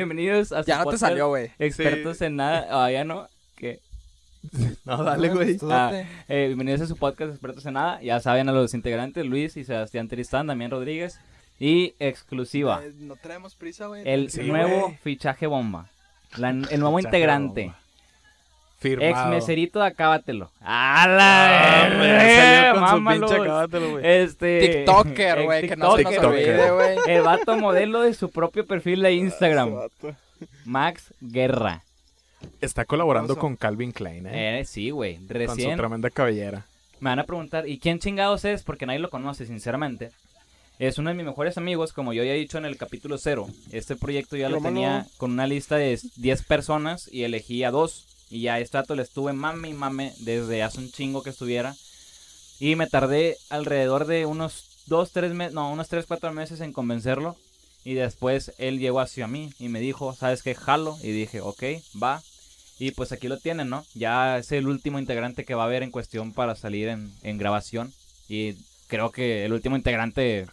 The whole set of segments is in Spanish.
Bienvenidos a su Ya no te podcast, salió, güey. Expertos en nada. Ah, ya no. ¿Qué? No, dale, güey. Tú Ah, date. eh, bienvenidos a su podcast Expertos en Nada. Ya saben a los integrantes, Luis y Sebastián Tristán, Damián Rodríguez. Y exclusiva, Eh, no traemos prisa, güey. el Sí, nuevo güey. fichaje bomba. La- el nuevo Fichaje integrante. bomba. Firmado. Ex meserito de Acábatelo. ¡A la güey, verga! salió con su pinche acábatelo, güey. Este. TikToker, güey, que no se nos tiktoker. olvide, güey. El vato modelo de su propio perfil de Instagram. Max Guerra. Está colaborando Oso. con Calvin Klein, ¿eh? Eh, sí, güey. con su Recién tremenda cabellera. me van a preguntar, ¿y quién chingados es? Porque nadie lo conoce, sinceramente. Es uno de mis mejores amigos, como yo ya he dicho en el capítulo cero. Este proyecto ya lo tenía con una lista de 10 personas y elegí a dos. Y ya este dato le estuve mame y mame desde hace un chingo que estuviera. Y me tardé alrededor de unos 2, 3 meses, no, unos 3, 4 meses en convencerlo. Y después él llegó hacia mí y me dijo, ¿sabes qué? Jalo. Y dije, ok, va. Y pues aquí lo tienen, ¿no? Ya es el último integrante que va a haber en cuestión para salir en, en grabación. Y creo que el último integrante...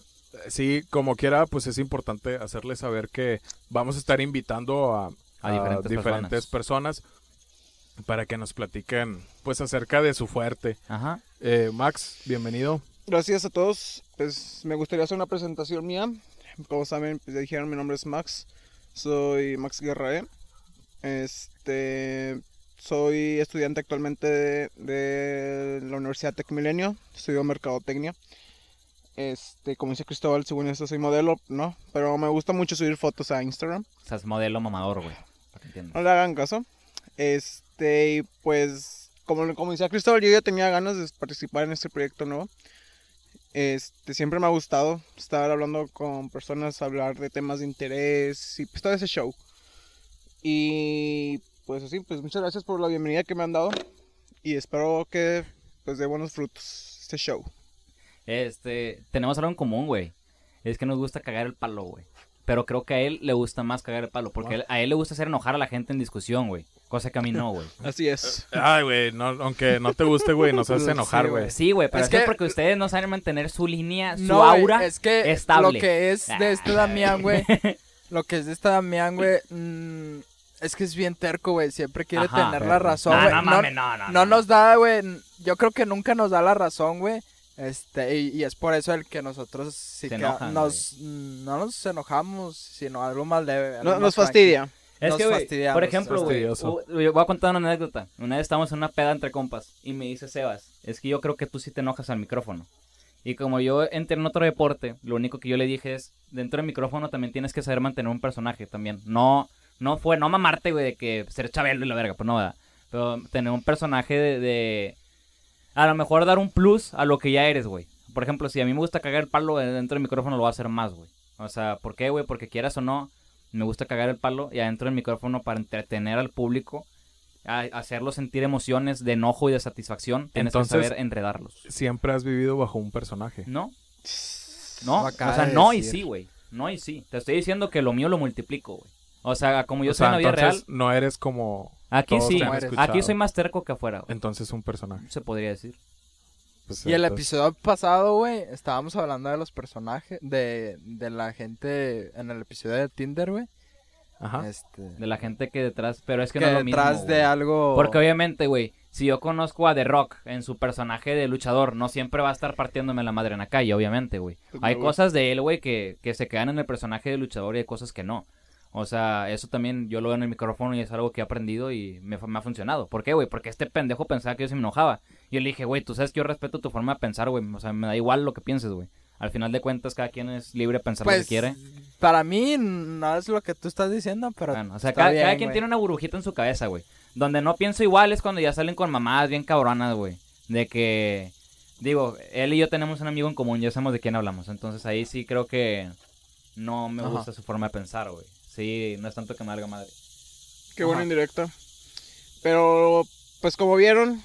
Sí, como quiera, pues es importante hacerles saber que vamos a estar invitando a, A diferentes diferentes personas. Para que nos platiquen pues acerca de su fuerte. Ajá. Eh, Max, bienvenido. Gracias a todos. Pues me gustaría hacer una presentación mía. Como saben, pues ya dijeron, mi nombre es Max. Soy Max Guerrae. Este, soy estudiante actualmente de, de la Universidad Tec Milenio. Estudio mercadotecnia. Este, como dice Cristóbal, según esto soy modelo, ¿no? Pero me gusta mucho subir fotos a Instagram. O sea, es modelo mamador, güey. Para que entiendas. No le hagan caso. Este, y pues, como, como decía Cristóbal, yo ya tenía ganas de participar en este proyecto nuevo. Este, siempre me ha gustado estar hablando con personas, hablar de temas de interés y pues todo ese show. Y pues así, pues muchas gracias por la bienvenida que me han dado y espero que pues dé buenos frutos este show. Este, tenemos algo en común, güey. Es que nos gusta cagar el palo, güey. Pero creo que a él le gusta más cagar el palo. Porque a él le gusta hacer enojar a la gente en discusión, güey. Cosa que a mí no, güey. Así es. Ay, güey, no, aunque no te guste, güey, nos hace enojar, güey. güey. Sí, güey, pero Es que que- porque ustedes no saben mantener su línea, su No, aura. es que estable. lo que es de este Damián, güey. lo que es de este Damián, güey. mm, es que es bien terco, güey. Siempre quiere Ajá, tener la razón, No, güey. no No, mames, no, no, no no. nos da, güey. Yo creo que nunca nos da la razón, güey. Este, y, y es por eso el que nosotros sí que enojan, nos, no nos enojamos, sino algo más leve. algo No, más nos fastidia. Es Nos que, por ejemplo, güey, voy a contar una anécdota. Una vez estábamos en una peda entre compas y me dice Sebas, es que yo creo que tú sí te enojas al micrófono. Y como yo entré en otro deporte, lo único que yo le dije es, dentro del micrófono también tienes que saber mantener un personaje también. No, no fue, no mamarte, güey, de que ser chabelo y la verga, pues no, ¿verdad? Pero tener un personaje de, de- A lo mejor dar un plus a lo que ya eres, güey. Por ejemplo, si a mí me gusta cagar el palo eh, dentro del micrófono, lo voy a hacer más, güey. O sea, ¿por qué, güey? Porque quieras o no, me gusta cagar el palo y adentro del micrófono para entretener al público, a- hacerlo sentir emociones de enojo y de satisfacción, tienes Entonces- que saber enredarlos. Siempre has vivido bajo un personaje. ¿No? No, o sea, de no y sí, güey. No y sí. Te estoy diciendo que lo mío lo multiplico, güey. O sea, como yo o soy sea, en la vida entonces real, no eres como aquí todos sí. te han Aquí escuchado. Aquí soy más terco que afuera, güey. Entonces un personaje. Se podría decir. Pues, Y el entonces- episodio pasado, güey, estábamos hablando de los personajes, de, de la gente en el episodio de Tinder, güey. Ajá. Este, De la gente que detrás, pero es que, que no es lo mismo, detrás de güey. algo... Porque obviamente, güey, si yo conozco a The Rock en su personaje de luchador, no siempre va a estar partiéndome la madre en la calle, obviamente, güey. Pues Hay no, cosas de él, güey, que, que se quedan en el personaje de luchador y hay cosas que no. O sea, eso también yo lo veo en el micrófono y es algo que he aprendido y me, ha funcionado. ¿Por qué, güey? Porque este pendejo pensaba que yo se me enojaba. Y yo le dije, güey, tú sabes que yo respeto tu forma de pensar, güey. O sea, me da igual lo que pienses, güey. Al final de cuentas, cada quien es libre de pensar lo Pues, que quiere. para mí no es lo que tú estás diciendo, pero Bueno, o sea, cada, bien, cada quien tiene una burbujita en su cabeza, güey. Donde no pienso igual es cuando ya salen con mamadas bien cabronas, güey. De que, digo, él y yo tenemos un amigo en común, ya sabemos de quién hablamos. Entonces ahí sí creo que no me Ajá. gusta su forma de pensar, güey. Sí, no es tanto que me valga madre. Qué buena Ajá. indirecta. Pero, pues como vieron,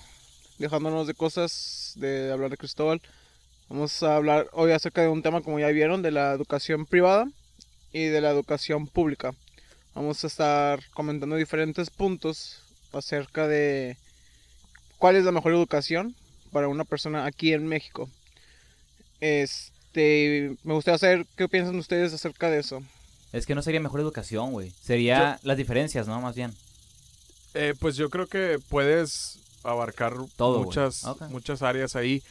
dejándonos de cosas, de hablar de Cristóbal, vamos a hablar hoy acerca de un tema, como ya vieron, de la educación privada y de la educación pública. Vamos a estar comentando diferentes puntos acerca de cuál es la mejor educación para una persona aquí en México. Este, me gustaría saber qué piensan ustedes acerca de eso. Es que no sería mejor educación, güey. Sería las diferencias, ¿no? Más bien. Eh, pues yo creo que puedes abarcar Todo, muchas, muchas áreas ahí.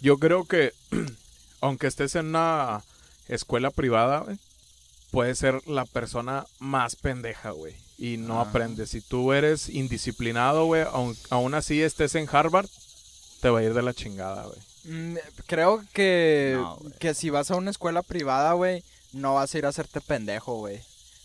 Yo creo que aunque estés en una escuela privada, güey, puedes ser la persona más pendeja, güey. Y no Ah. aprendes. Si tú eres indisciplinado, güey, aun, aún así estés en Harvard, te va a ir de la chingada, güey. Mm, creo que, No, que si vas a una escuela privada, güey, no vas a ir a hacerte pendejo, güey.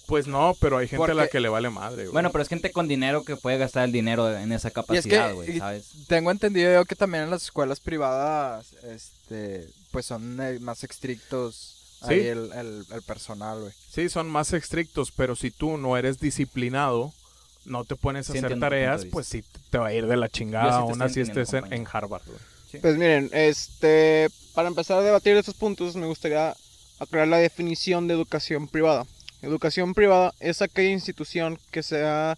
Pues no, pero hay gente a la que le vale madre, güey. Bueno, pero es gente con dinero que puede gastar el dinero en esa es capacidad, que güey, ¿sabes? tengo entendido yo que también en las escuelas privadas, este, pues son eh, más estrictos Sí. ahí el, el, el personal, güey. Sí, son más estrictos, pero si tú no eres disciplinado, no te pones a Sí, hacer tareas, pues sí te va a ir de la chingada, aún así estés en Harvard. güey. Pues miren, este, para empezar a debatir estos puntos, me gustaría aclarar la definición de educación privada. Educación privada es aquella institución que sea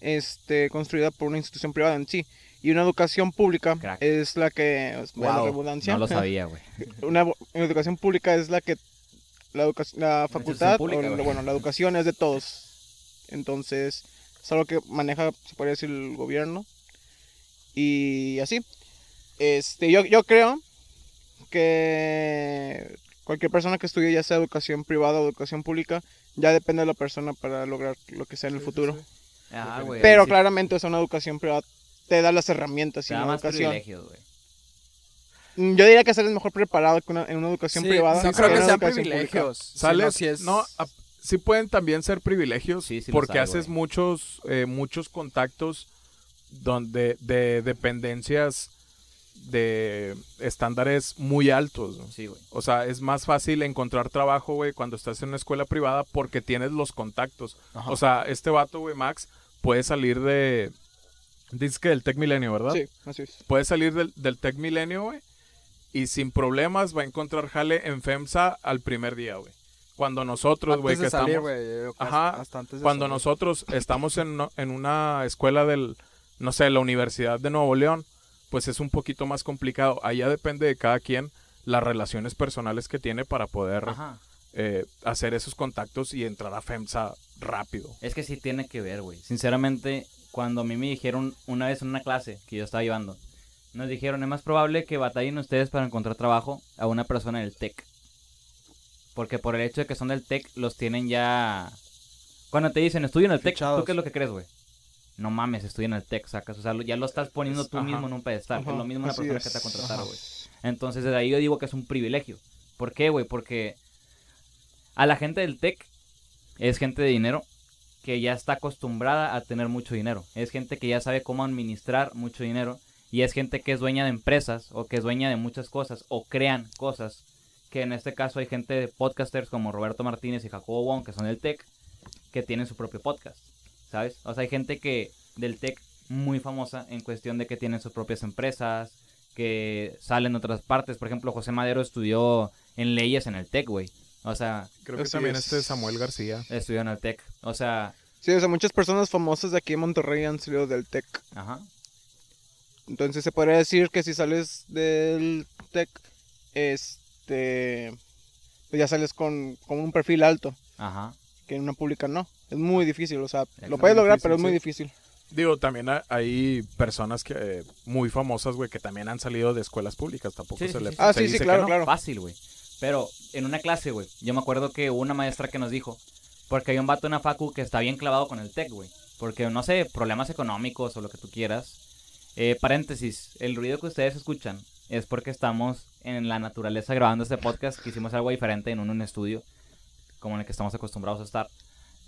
este, construida por una institución privada en sí. Y una educación pública Crack. es la que, Wow, redundancia, No lo sabía, güey. una educación pública es la que la, educa- la facultad, pública, o, güey. bueno, la educación es de todos. Entonces, es algo que maneja, se podría decir, el gobierno. Y así. Este, yo, yo creo que cualquier persona que estudie, ya sea educación privada o educación pública, ya depende de la persona para lograr lo que sea en el futuro. Ah, güey. Pero sí, claramente, o sea, una educación privada te da las herramientas y Te da una más educación. Mm, Yo diría que sales mejor preparado que una- en una educación Sí, privada. no creo que una sean pública. privilegios. ¿Sales? sino si es- No, a- sí pueden también ser privilegios Sí, sí los porque hay, haces güey. muchos, eh, muchos contactos donde de dependencias de estándares muy altos. ¿no? Sí, güey. O sea, es más fácil encontrar trabajo, güey, cuando estás en una escuela privada porque tienes los contactos. Ajá. O sea, este vato, güey, Max, puede salir de... Dices que del Tech Milenio, ¿verdad? Sí, así es. Puede salir del, del Tech Milenio, güey, y sin problemas va a encontrar jale en FEMSA al primer día, güey. Cuando nosotros, güey, que salir, estamos... Ajá, hasta antes de Cuando salir. nosotros estamos en, en una escuela del, no sé, la Universidad de Nuevo León, pues es un poquito más complicado. Allá depende de cada quien las relaciones personales que tiene para poder eh, hacer esos contactos y entrar a FEMSA rápido. Es que sí tiene que ver, güey. Sinceramente, cuando a mí me dijeron una vez en una clase que yo estaba llevando, nos dijeron, es más probable que batallen ustedes para encontrar trabajo a una persona del TEC. Porque por el hecho de que son del TEC, los tienen ya... Cuando te dicen, estudio en el TEC, ¿tú qué es lo que crees, güey? No mames, estudio en el TEC, sacas. O sea, ya lo estás poniendo tú Ajá. mismo en un pedestal. que es lo Ajá, mismo una así persona es. que te contrataron, Ajá. güey. Entonces, desde ahí yo digo que es un privilegio. ¿Por qué, güey? Porque a la gente del TEC es gente de dinero que ya está acostumbrada a tener mucho dinero. Es gente que ya sabe cómo administrar mucho dinero. Y es gente que es dueña de empresas o que es dueña de muchas cosas o crean cosas. Que en este caso hay gente de podcasters como Roberto Martínez y Jacobo Wong que son del TEC que tienen su propio podcast. ¿Sabes? O sea, hay gente que del TEC muy famosa en cuestión de que tienen sus propias empresas, que salen de otras partes. Por ejemplo, José Madero estudió en leyes en el TEC, güey. O sea, Creo que también es. este Samuel García. estudió en el TEC. O sea, Sí, o sea, muchas personas famosas de aquí en Monterrey han salido del TEC. ajá. Entonces se podría decir que si sales del TEC, este, pues ya sales con, con un perfil alto, Ajá. que en una pública no. Es muy difícil, o sea, lo puedes lograr, difícil, pero es muy sí. difícil. Digo, también ha- hay personas que eh, muy famosas, güey, que también han salido de escuelas públicas. Tampoco Sí, se sí, le sí. Ah, se sí, dice sí, que claro, no. claro. Fácil, güey. Pero en una clase, güey, yo me acuerdo que hubo una maestra que nos dijo, porque hay un vato en la facu que está bien clavado con el tech, güey. Porque, no sé, problemas económicos o lo que tú quieras. Eh, paréntesis, el ruido que ustedes escuchan es porque estamos en la naturaleza grabando este podcast, que hicimos algo diferente en un, un estudio, como en el que estamos acostumbrados a estar.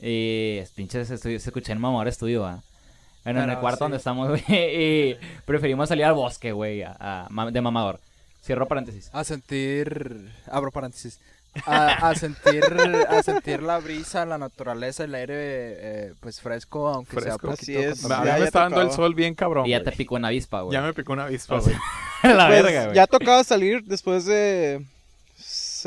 Eh, pinches, estudio, se escuché en Mamador Estudio, ¿va? Bueno, en el cuarto sí. donde estamos, güey, y preferimos salir al bosque, güey, a- de Mamador. Cierro paréntesis. A sentir. Abro paréntesis. A, a sentir a sentir la brisa, la naturaleza, el aire eh, pues fresco, aunque sea poquito Así es. A mí Ya, me está dando el sol bien cabrón. Y ya te picó una avispa, güey. Ya me picó una avispa, O güey. sea, la Pues, verga, güey. ya tocaba salir después de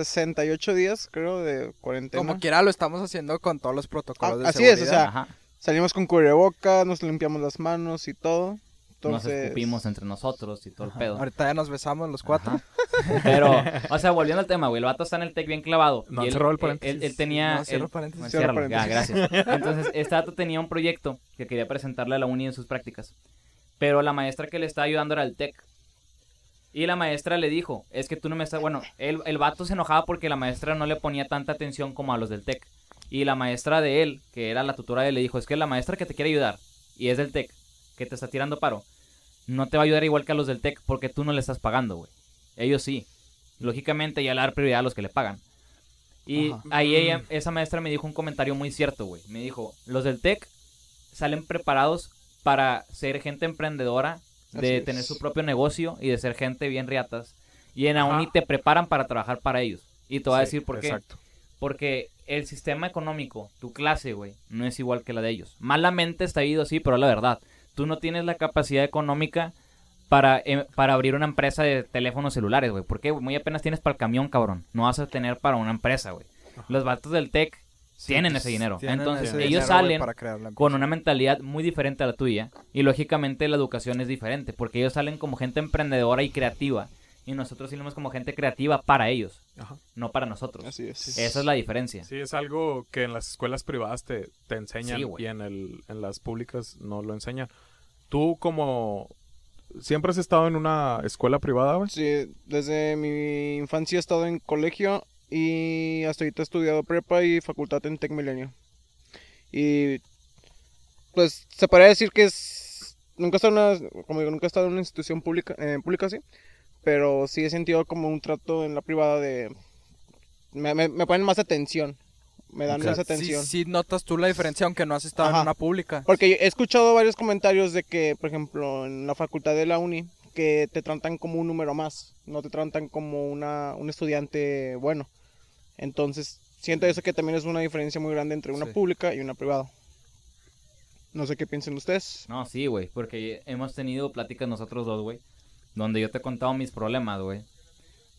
68 días, creo, de cuarentena. Como quiera lo estamos haciendo con todos los protocolos Ah, de así es, o seguridad. sea, Ajá. Salimos con cubrebocas, nos limpiamos las manos y todo. nos escupimos entre nosotros y todo el pedo. Ahorita ya nos besamos los cuatro. Ajá. Pero, o sea, volviendo al tema, güey, el vato está en el tech bien clavado. No, y él, cerró el él- paréntesis. Él, él tenía... No, cierro él- paréntesis. no, Cierro ciérralo, ya, paréntesis. gracias. Entonces, este vato tenía un proyecto que quería presentarle a la uni en sus prácticas. Pero la maestra que le estaba ayudando era el tech. Y la maestra le dijo, es que tú no me estás... Bueno, el, el vato se enojaba porque la maestra no le ponía tanta atención como a los del tech. Y la maestra de él, que era la tutora de él, le dijo, es que la maestra que te quiere ayudar, y es del tech, que te está tirando paro, no te va a ayudar igual que a los del tech porque tú no le estás pagando, güey. Ellos sí. Lógicamente ya le dar prioridad a los que le pagan. Y Ajá. ahí ella, esa maestra me dijo un comentario muy cierto, güey. Me dijo, los del tech salen preparados para ser gente emprendedora, de Así es. tener su propio negocio y de ser gente bien riatas. Y en uni te preparan para trabajar para ellos. Y te voy a decir por qué. Exacto. Porque el sistema económico, tu clase, güey, no es igual que la de ellos. Malamente está ido, sí, pero es la verdad. Tú no tienes la capacidad económica para, eh, para abrir una empresa de teléfonos celulares, güey. Porque muy apenas tienes para el camión, cabrón. No vas a tener para una empresa, güey. Los vatos del tech tienen pues, ese dinero. tienen Entonces, ese ellos dinero, salen para crear la con una mentalidad muy diferente a la tuya. Y lógicamente la educación es diferente. Porque ellos salen como gente emprendedora y creativa. Y nosotros salimos como gente creativa para ellos, Ajá. no para nosotros. Así es. Esa es la diferencia. Sí, es algo que en las escuelas privadas te, te enseñan Sí, y en, el, en las públicas no lo enseñan. Tú como... ¿Siempre has estado en una escuela privada, güey? Sí, desde mi infancia he estado en colegio y hasta ahorita he estudiado prepa y facultad en Tec Milenio. Y pues se podría decir que es nunca he estado en una, como digo, nunca he estado en una institución pública, eh, pública sí, pero sí he sentido como un trato en la privada de me, me, me ponen más atención, me dan O sea, más sí- atención. Sí, notas tú la diferencia aunque no has estado Ajá. en una pública. Porque he escuchado varios comentarios de que, por ejemplo, en la facultad de la uni, que te tratan como un número más, no te tratan como una, un estudiante bueno. Entonces, siento eso que también es una diferencia muy grande entre una Sí. pública y una privada. No sé qué piensen ustedes. No, sí, güey, porque hemos tenido pláticas nosotros dos, güey, donde yo te he contado mis problemas, güey.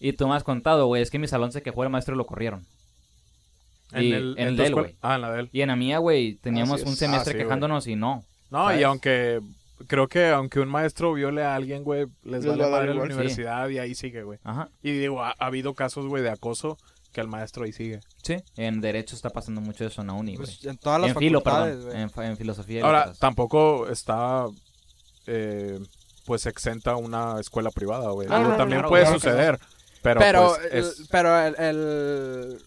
Y tú me has contado, güey, es que en mi salón se quejó el maestro y lo corrieron. Y en el tu de él, escuela- güey. Ah, en la de él. Y en la mía, güey, teníamos un es. semestre Ah, sí, quejándonos y no. No, ¿sabes? y aunque... Creo que aunque un maestro viole a alguien, güey, les, va a la sí. universidad y ahí sigue, güey. Ajá, Y digo, ha, ha habido casos, güey, de acoso que el maestro ahí sigue. sí. En Derecho está pasando mucho eso en la uni, güey. Pues, en todas las en filo, facultades, perdón. En, fa- en filosofía y Ahora, letras. tampoco está, eh, pues, exenta una escuela privada, güey. No, Digo, no, no, también claro, puede claro que no. suceder, pero, Pero, pues, el, es... pero el, el,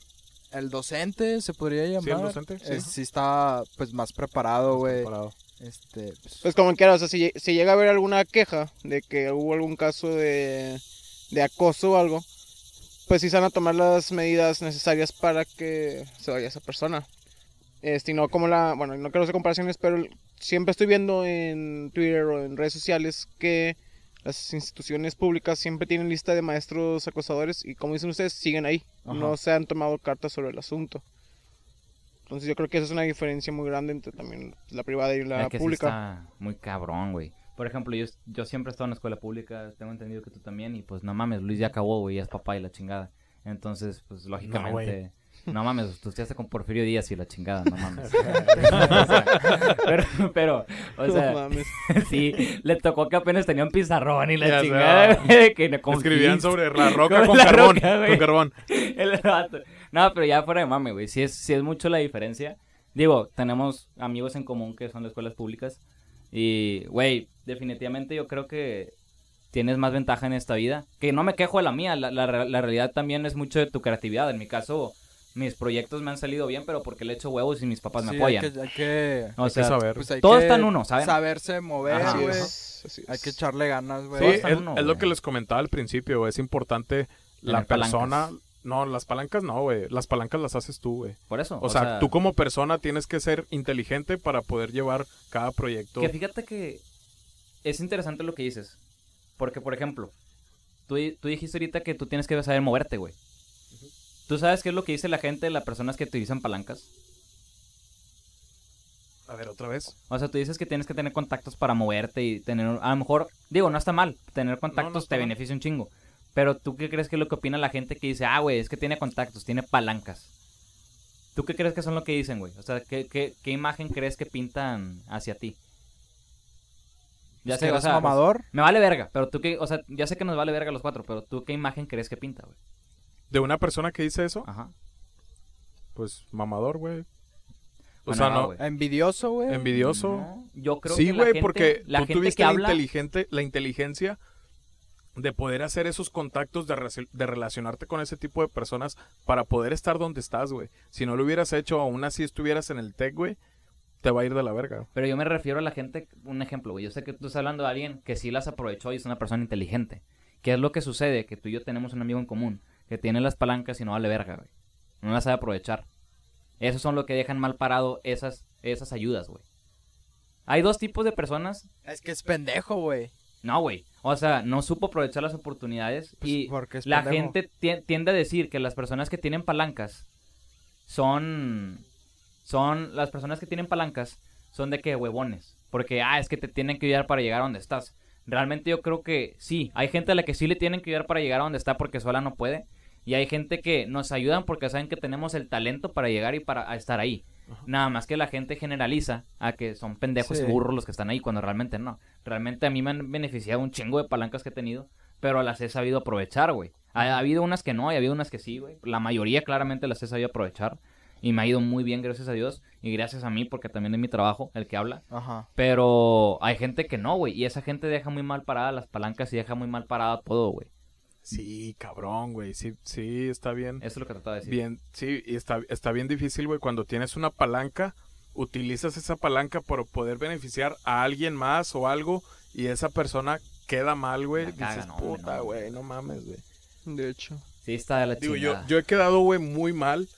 el docente se podría llamar. Sí, el docente, sí. eh, sí está pues más preparado, güey. Este, pues, Pues como quiera, o sea, si, lle- si llega a haber alguna queja de que hubo algún caso de, de acoso o algo, pues sí se van a tomar las medidas necesarias para que se vaya esa persona. Este, y no como la, bueno, no quiero hacer comparaciones, pero siempre estoy viendo en Twitter o en redes sociales que las instituciones públicas siempre tienen lista de maestros acosadores y como dicen ustedes, siguen ahí. Ajá. No se han tomado cartas sobre el asunto. Entonces yo creo que esa es una diferencia muy grande entre también la privada y la Es que sí pública. está muy cabrón, güey. Por ejemplo, yo, yo siempre he estado en la escuela pública, tengo entendido que tú también, y pues no mames, Luis ya acabó, güey, ya es papá y la chingada. Entonces, pues lógicamente... No, mames, tú estudiaste con Porfirio Díaz y la chingada, no mames. O sea, pero, pero, o No sea, mames. sí, le tocó que apenas tenía un pizarrón y la Ya chingada, güey, que no- con Escribían sobre la roca Con con, la carbón. roca, con carbón. El vato. No, pero ya fuera de mame, güey. Sí es, sí es mucho la diferencia. Digo, tenemos amigos en común que son de escuelas públicas. Y, güey, definitivamente yo creo que tienes más ventaja en esta vida. Que no me quejo de la mía. La, la, la realidad también es mucho de tu creatividad. En mi caso, mis proyectos me han salido bien, pero porque le echo huevos y mis papás me sí, apoyan. Hay que, hay que, O Hay sea, que saber. pues, hay todo que está en uno, ¿saben? Saberse mover, Ajá. Güey. es, Hay que echarle ganas, güey. Sí, Todo está en es, uno, es lo que les comentaba al principio, güey. Es importante la Tener persona... No, las palancas no, güey. Las palancas las haces tú, güey. por eso. O, sea, tú como persona tienes que ser inteligente para poder llevar cada proyecto. Que fíjate que es interesante lo que dices. Porque, por ejemplo, tú, tú dijiste ahorita que tú tienes que saber moverte, güey. ¿Tú sabes qué es lo que dice la gente de las personas que utilizan palancas? A ver, otra vez. O sea, tú dices que tienes que tener contactos para moverte y tener... A lo mejor, digo, no está mal. Tener contactos te mal. beneficia un chingo. Pero tú qué crees que es lo que opina la gente que dice, ah, güey, es que tiene contactos, tiene palancas? ¿Tú qué crees que son lo que dicen, güey? O sea, ¿qué, qué, qué imagen crees que pintan hacia ti? Ya Es sé, o sea, mamador. me vale verga, pero tú qué, o sea, ya sé que nos vale verga a los cuatro, pero tú qué imagen crees que pinta, güey. De una persona que dice eso, Ajá. pues mamador, güey. O Bueno, sea, no. Envidioso, güey. envidioso. No, yo creo sí, que la güey, porque la tú gente tuviste que la, habla, inteligente, la inteligencia de poder hacer esos contactos, de, de relacionarte con ese tipo de personas para poder estar donde estás, güey. Si no lo hubieras hecho, aún así estuvieras en el tech, güey, te va a ir de la verga. pero yo me refiero a la gente, un ejemplo, güey. Yo sé que tú estás hablando de alguien que sí las aprovechó y es una persona inteligente. ¿Qué es lo que sucede? Que tú y yo tenemos un amigo en común que tiene las palancas y no vale verga, güey. No las sabe aprovechar. Esos son lo que dejan mal parado esas, esas ayudas, güey. Hay dos tipos de personas. Es que es pendejo, güey. No, güey. O sea, no supo aprovechar las oportunidades Pues, y la gente tien- tiende a decir que las personas que tienen palancas son son las personas que tienen palancas son de que huevones, porque ah, es que te tienen que ayudar para llegar a donde estás. Realmente yo creo que sí, hay gente a la que sí le tienen que ayudar para llegar a donde está porque sola no puede y hay gente que nos ayudan porque saben que tenemos el talento para llegar y para estar ahí. Nada más que la gente generaliza a que son pendejos Sí. y burros los que están ahí cuando realmente no. Realmente a mí me han beneficiado un chingo de palancas que he tenido, pero las he sabido aprovechar, güey. Ha, ha habido unas que no, y ha habido unas que sí, güey. La mayoría claramente las he sabido aprovechar y me ha ido muy bien, gracias a Dios, y gracias a mí porque también es mi trabajo el que habla. Ajá. Pero hay gente que no, güey, y esa gente deja muy mal parada las palancas y deja muy mal parada todo, güey. Sí, cabrón, güey. Sí, sí, está bien. Eso es lo que trataba de decir. Bien, sí, y está, está bien difícil, güey. Cuando tienes una palanca, utilizas esa palanca para poder beneficiar a alguien más o algo y esa persona queda mal, güey. Dices, no, puta, güey, no mames, güey. De hecho. Sí, está de la Digo, yo, yo he quedado, güey, muy mal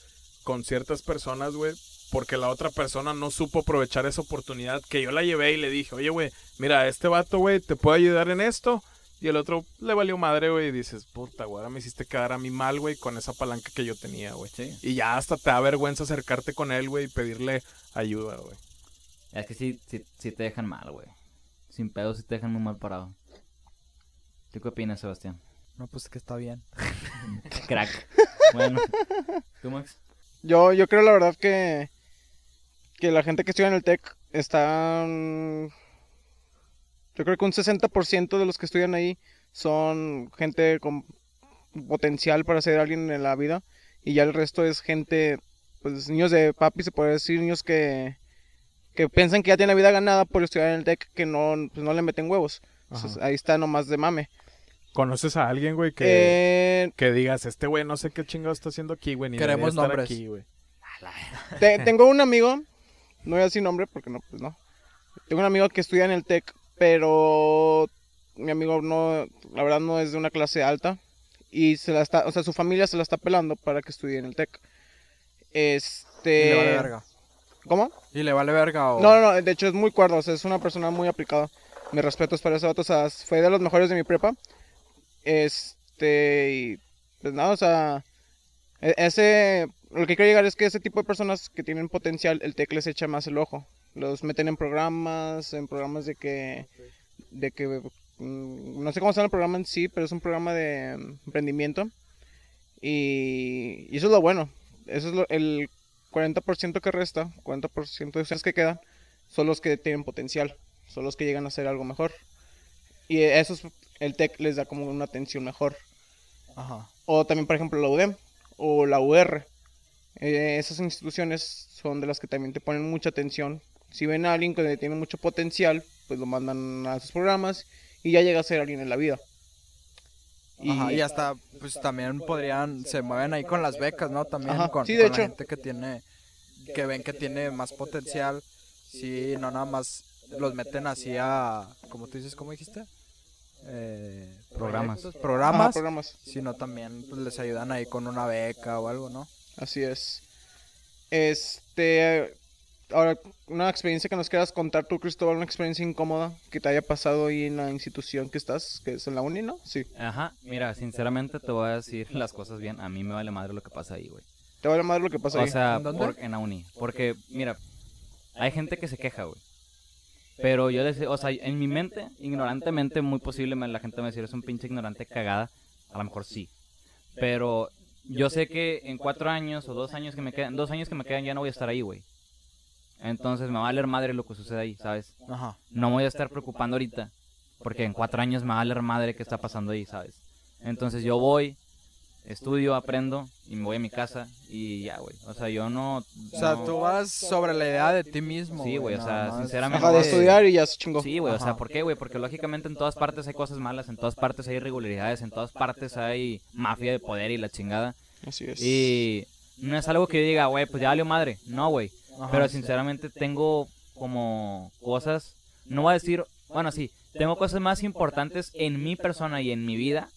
con ciertas personas, güey, porque la otra persona no supo aprovechar esa oportunidad que yo la llevé y le dije, oye, güey, mira, este vato, güey, te puede ayudar en esto. Y el otro le valió madre, güey, y dices, puta, güey, ahora me hiciste quedar a mí mal, güey, con esa palanca que yo tenía, güey. Sí. Y ya hasta te da vergüenza acercarte con él, güey, y pedirle ayuda, güey. Es que sí, sí, sí te dejan mal, güey. Sin pedo sí te dejan muy mal parado. ¿Tú qué opinas, Sebastián? No, pues que está bien. Crack. bueno. ¿Tú, Max? Yo, yo creo la verdad que, que la gente que estudia en el TEC está... Yo creo que un 60% de los que estudian ahí son gente con potencial para ser alguien en la vida. Y ya el resto es gente, pues niños de papi, se puede decir, niños que, que piensan que ya tienen la vida ganada por estudiar en el TEC, que no, pues, no le meten huevos. Entonces, ahí está nomás de mame. ¿Conoces a alguien, güey, que, Eh, que digas, este güey no sé qué chingado está haciendo aquí, güey, ni Queremos estar nombres. aquí, güey? Te- tengo un amigo, no voy a decir nombre porque no, pues no. Tengo un amigo que estudia en el TEC, pero mi amigo no, la verdad no es de una clase alta y se la está, o sea, su familia se la está pelando para que estudie en el TEC. Este, Y le vale verga. ¿Cómo? Y le vale verga o... No, no, no, de hecho es muy cuerdo, o sea, es una persona muy aplicada. Mis respetos para ese vato, o sea, fue de los mejores de mi prepa. Este, y pues nada, o sea, e- ese, lo que quiero llegar es que ese tipo de personas que tienen potencial, el TEC les echa más el ojo. Los meten en programas, en programas de que, de que, mm, no sé cómo se llama el programa en sí, pero es un programa de emprendimiento. Y, y eso es lo bueno. Eso es lo- el 40% que resta, 40% de ustedes que quedan, son los que tienen potencial, son los que llegan a hacer algo mejor. Y eso es, el TEC les da como una atención mejor. Ajá. O también, por ejemplo, la UDEM o la UR. Eh, esas instituciones son de las que también te ponen mucha atención. Si ven a alguien que tiene mucho potencial, pues lo mandan a sus programas y ya llega a ser alguien en la vida. Y, Ajá, y hasta, pues también podrían, se mueven ahí con las becas, ¿no? También Ajá, con, sí, de con hecho. la gente que tiene, que ven que tiene más potencial. Sí, no nada más los meten así a, como tú dices, ¿cómo dijiste? Eh, Programas. proyectos, Ajá, Programas, programas. sino también pues, les ayudan ahí con una beca o algo, ¿no? Así es. Este. Ahora, una experiencia que nos quieras contar tú, Cristóbal, una experiencia incómoda que te haya pasado ahí en la institución que estás, que es en la uni, ¿no? Sí. Ajá, mira, sinceramente te voy a decir las cosas bien. A mí me vale madre lo que pasa ahí, güey. Te vale madre lo que pasa O ahí. sea, ¿En dónde? por- en la uni. Porque, mira, hay gente que se queja, güey. Pero yo, les, o sea, en mi mente, ignorantemente, muy posible me- la gente me decir, es un pinche ignorante cagada. A lo mejor sí. Pero yo sé que en cuatro años o dos años que me quedan, dos años que me quedan ya no voy a estar ahí, güey. Entonces me va a valer madre lo que sucede ahí, ¿sabes? Ajá. No me voy a estar preocupando ahorita, porque en cuatro años me va a valer madre qué está pasando ahí, ¿sabes? Entonces yo voy, estudio, aprendo y me voy a mi casa y ya, güey. O sea, yo no... O sea, no- tú vas sobre la idea de ti mismo. Sí, güey, o sea, más. sinceramente- Ajá, de estudiar y ya se chingó. Sí, güey, o sea. ¿por qué, güey? Porque lógicamente en todas partes hay cosas malas, en todas partes hay irregularidades, en todas partes hay mafia de poder y la chingada. Así es. Y no es algo que yo diga, güey, pues ya valió madre. No, güey. Ajá, Pero sinceramente tengo como cosas, no voy a decir, bueno, sí, tengo cosas más importantes en mi persona y en mi vida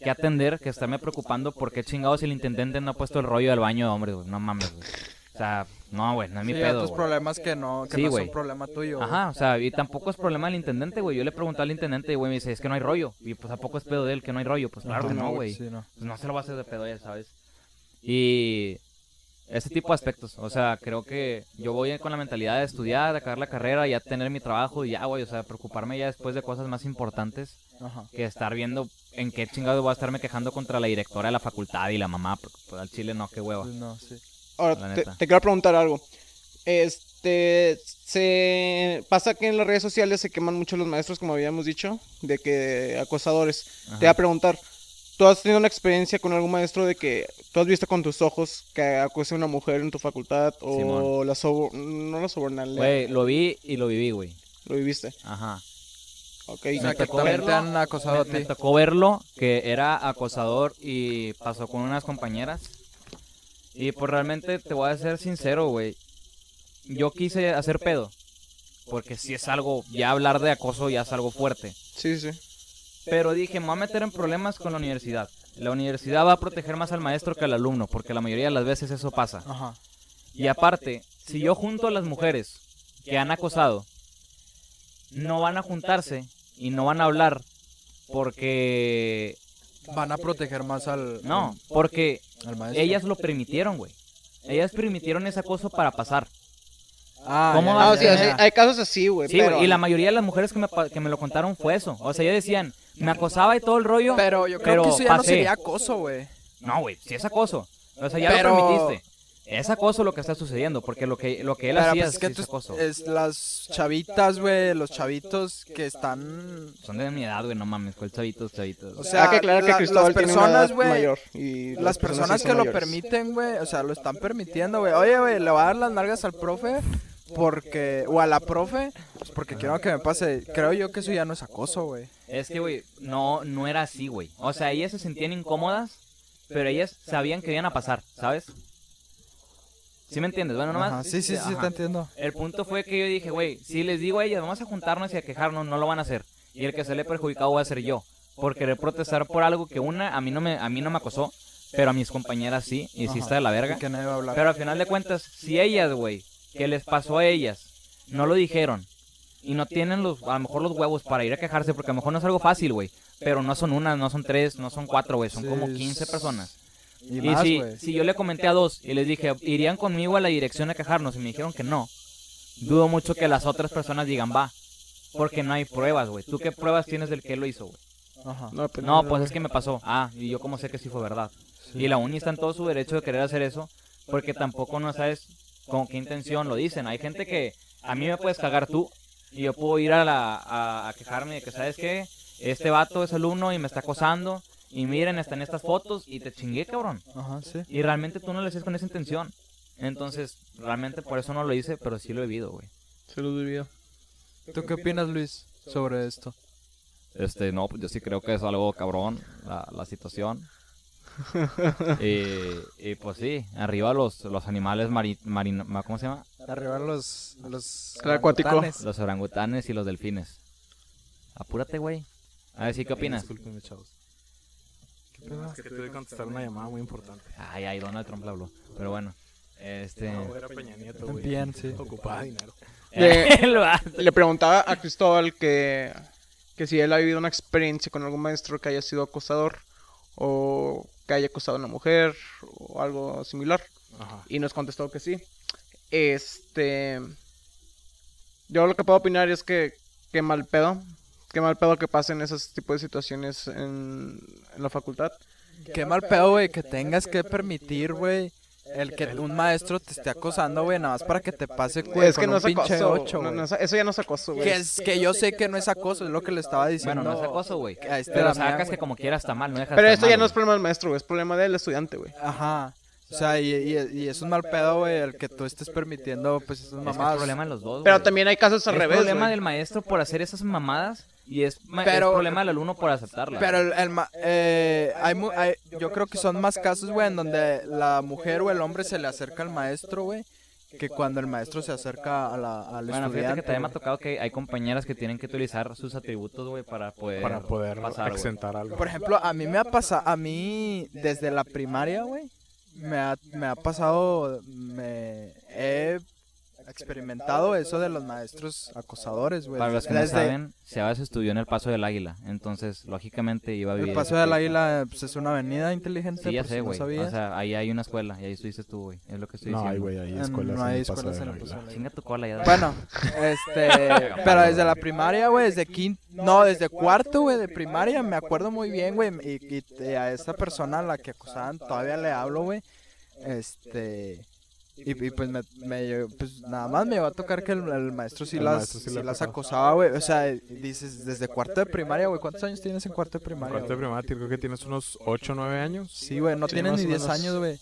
que atender, que estarme preocupando por qué chingados el intendente no ha puesto el rollo del baño de hombres, güey. No mames, güey. O sea, no, güey, no es mi Sí, pedo. güey. problemas que no, que Sí, no son problema tuyo. güey. Ajá, o sea, y tampoco es problema del intendente, güey. Yo le pregunté al intendente y, güey, me dice, es que no hay rollo. Y pues, ¿a poco es pedo de él que no hay rollo? Pues claro que no, güey. Sí, no. Pues no se lo va a hacer de pedo a él, ¿sabes? Y ese tipo de aspectos, o sea, creo que yo voy con la mentalidad de estudiar, de acabar la carrera, ya tener mi trabajo y ya, güey, o sea, preocuparme ya después de cosas más importantes Ajá. que estar viendo en qué chingados voy a estarme quejando contra la directora de la facultad y la mamá, porque pues, al chile no, qué hueva. Sí, no, sí. Ahora, te, quiero preguntar algo. Este, se pasa que en las redes sociales se queman mucho los maestros, como habíamos dicho, de que acosadores. Ajá. Te voy a preguntar, ¿tú has tenido una experiencia con algún maestro de que tú has visto con tus ojos que acose a una mujer en tu facultad o Simón. la sobo no la sobornan, le- Güey, lo vi y lo viví, güey. lo viviste? Ajá. Ok. O sea, Me que tocó también te han acosado me, a me ti. tocó verlo, que era acosador y pasó con unas compañeras. Y pues realmente te voy a ser sincero, güey. Yo quise hacer pedo. Porque si es algo, ya hablar de acoso ya es algo fuerte. Sí, sí. Pero dije, me voy a meter en problemas con la universidad. La universidad va a proteger más al maestro que al alumno, porque la mayoría de las veces eso pasa. Ajá. Y aparte, si yo junto a las mujeres que han acosado, no van a juntarse y no van a hablar porque... Van a proteger más al. No, porque al maestro. ellas lo permitieron, güey. Ellas permitieron ese acoso para pasar. Ah, ¿Cómo ya, vas Ah, a o ya, sea, ya. hay casos así, güey. Sí, pero... güey. Y la mayoría de las mujeres que me, pa- que me lo contaron fue eso. O sea, ellas decían, me acosaba y todo el rollo. Pero yo creo pero que eso ya no pasé. sería acoso, güey. No, güey, sí es acoso. O sea, ya Pero- lo permitiste. Es acoso lo que está sucediendo, porque lo que, lo que él Pero hacía pues es que sí es tú- acoso. es las chavitas, güey, los chavitos que están. Son de mi edad, güey, no mames, ¿cuál chavitos, chavitos? O sea, Hay que aclarar que la- Cristóbal las tiene una personas, edad güey, mayor. Y Las personas sí que son lo mayores. permiten, güey, o sea, lo están permitiendo, güey. Oye, güey, le voy a dar las nalgas al profe porque o a la profe pues porque quiero que me pase. Creo yo que eso ya no es acoso, güey. Es que, güey, no, no era así, güey. O sea, ellas se sentían incómodas, pero ellas sabían que iban a pasar, ¿sabes? ¿Sí me entiendes? Bueno, nomás... Ajá, Sí, sí, sí, Ajá. te entiendo. El punto fue que yo dije, güey, si les digo a ellas, vamos a juntarnos y a quejarnos, no lo van a hacer. Y el que se le perjudicado voy a ser yo. Por querer protestar por algo que una, a mí no me, a mí no me acosó, pero a mis compañeras sí, y sí está de la verga. Y que nadie va a hablar. Pero al final de cuentas, si ellas, güey, que les pasó a ellas, no lo dijeron, y no tienen los, a lo mejor los huevos para ir a quejarse, porque a lo mejor no es algo fácil, güey. Pero no son una, no son tres, no son cuatro, güey, son Sí, como es- 15 personas. y, Y, más, si, si yo le comenté a dos y les dije, irían conmigo a la dirección a quejarnos y me dijeron que no, dudo mucho que las otras personas digan, va. Porque no hay pruebas, güey. ¿Tú qué pruebas tienes del que él lo hizo, güey? Ajá. No, pues, No, pues es que me pasó. Ah, y yo como sé que sí fue verdad. Sí. Y la uni está en todo su derecho de querer hacer eso, porque tampoco no sabes con qué intención lo dicen. Hay gente que a mí me puedes cagar tú y yo puedo ir a, la, a, a quejarme de que, ¿sabes qué? Este vato es alumno y me está acosando y miren, están estas fotos y te chingué, cabrón. Ajá, sí. Y realmente tú no lo hacías con esa intención. Entonces, realmente por eso no lo hice, pero sí lo he vivido, güey. Se los vivido. ¿Tú qué opinas, Luis, sobre esto? Este, no, pues yo sí creo que es algo cabrón la, la situación. y, y pues sí, arriba los, los animales mari, marin- ma- ¿cómo se llama? Arriba los los El acuático. orangutanes. Los orangutanes y los delfines. Apúrate, güey. A ver, sí, ¿qué opinas? Discúlpenme, chavos. Es que tuve que contestar una llamada muy importante. Ay, ay, Donald Trump le habló. Pero bueno, este... No, era Peña Nieto, güey. Bien, sí. Ocupaba dinero. Vato. Le preguntaba a Cristóbal que, que si él ha vivido una experiencia con algún maestro que haya sido acosador o que haya acosado a una mujer o algo similar. Ajá. Y nos contestó que sí. Este. Yo lo que puedo opinar es que. Qué mal pedo. Qué mal pedo que pasen esos tipos de situaciones en, en la facultad. Qué mal pedo, güey, que tengas que permitir, güey, el que un maestro te esté acosando, güey, nada más para que te pase, güey, es que no un es pinche acoso. ocho, no, eso ya no es acoso, güey. Que es que yo sé que no es acoso, es lo que le estaba diciendo. Bueno, no es acoso, güey. este Pero sacas que como quiera está mal, no dejas Pero estar esto ya mal, no es problema del maestro, güey, es problema del estudiante, güey. Ajá. O sea, y, y, y es un mal pedo, güey, el que tú estés permitiendo, pues, esas Es que es mamadas. problema de los dos, Pero güey. también hay casos al es revés, problema güey. del maestro por hacer esas mamadas y es, Pero- es problema del alumno por aceptarlas. Pero el, el ma- eh, hay, yo creo que son más casos, güey, en donde la mujer o el hombre se le acerca al maestro, güey, que cuando el maestro se acerca a la, al Bueno, fíjate estudiante. que también me ha tocado que hay compañeras que tienen que utilizar sus atributos, güey, para poder, Para poder pasar, algo. Por ejemplo, a mí me ha pasado, a mí desde la primaria, güey, me ha, me ha pasado, me he experimentado eso de los maestros acosadores, güey. Para los que no Desde saben, Sebas estudió en el Paso del Águila, entonces lógicamente iba a vivir... El Paso del. Águila pues, es una avenida inteligente, Sí, ya por sé, si no güey. o sea, ahí hay una escuela y ahí estuviste tú, güey. Es lo que estoy No hay, diciendo. güey, hay Ah, escuelas. no hay escuelas en el. Paso del Águila. Chinga tu cola ya. Bueno, este, pero desde la primaria, güey, desde quinto, no, desde cuarto, güey, de primaria, me acuerdo muy bien, güey, y, y- a esta persona a la que acosaban todavía le hablo, güey, este, y, y pues, me, me- pues nada más me va a tocar que el, el maestro sí El las, maestro sí sí le las acosaba. güey, o sea, dices, desde cuarto de primaria, güey, ¿cuántos años tienes en cuarto de primaria? Cuarto de primaria, creo que tienes unos 8 o 9 años. Sí, güey, no Sí, tienes ni o 10 menos. años, güey.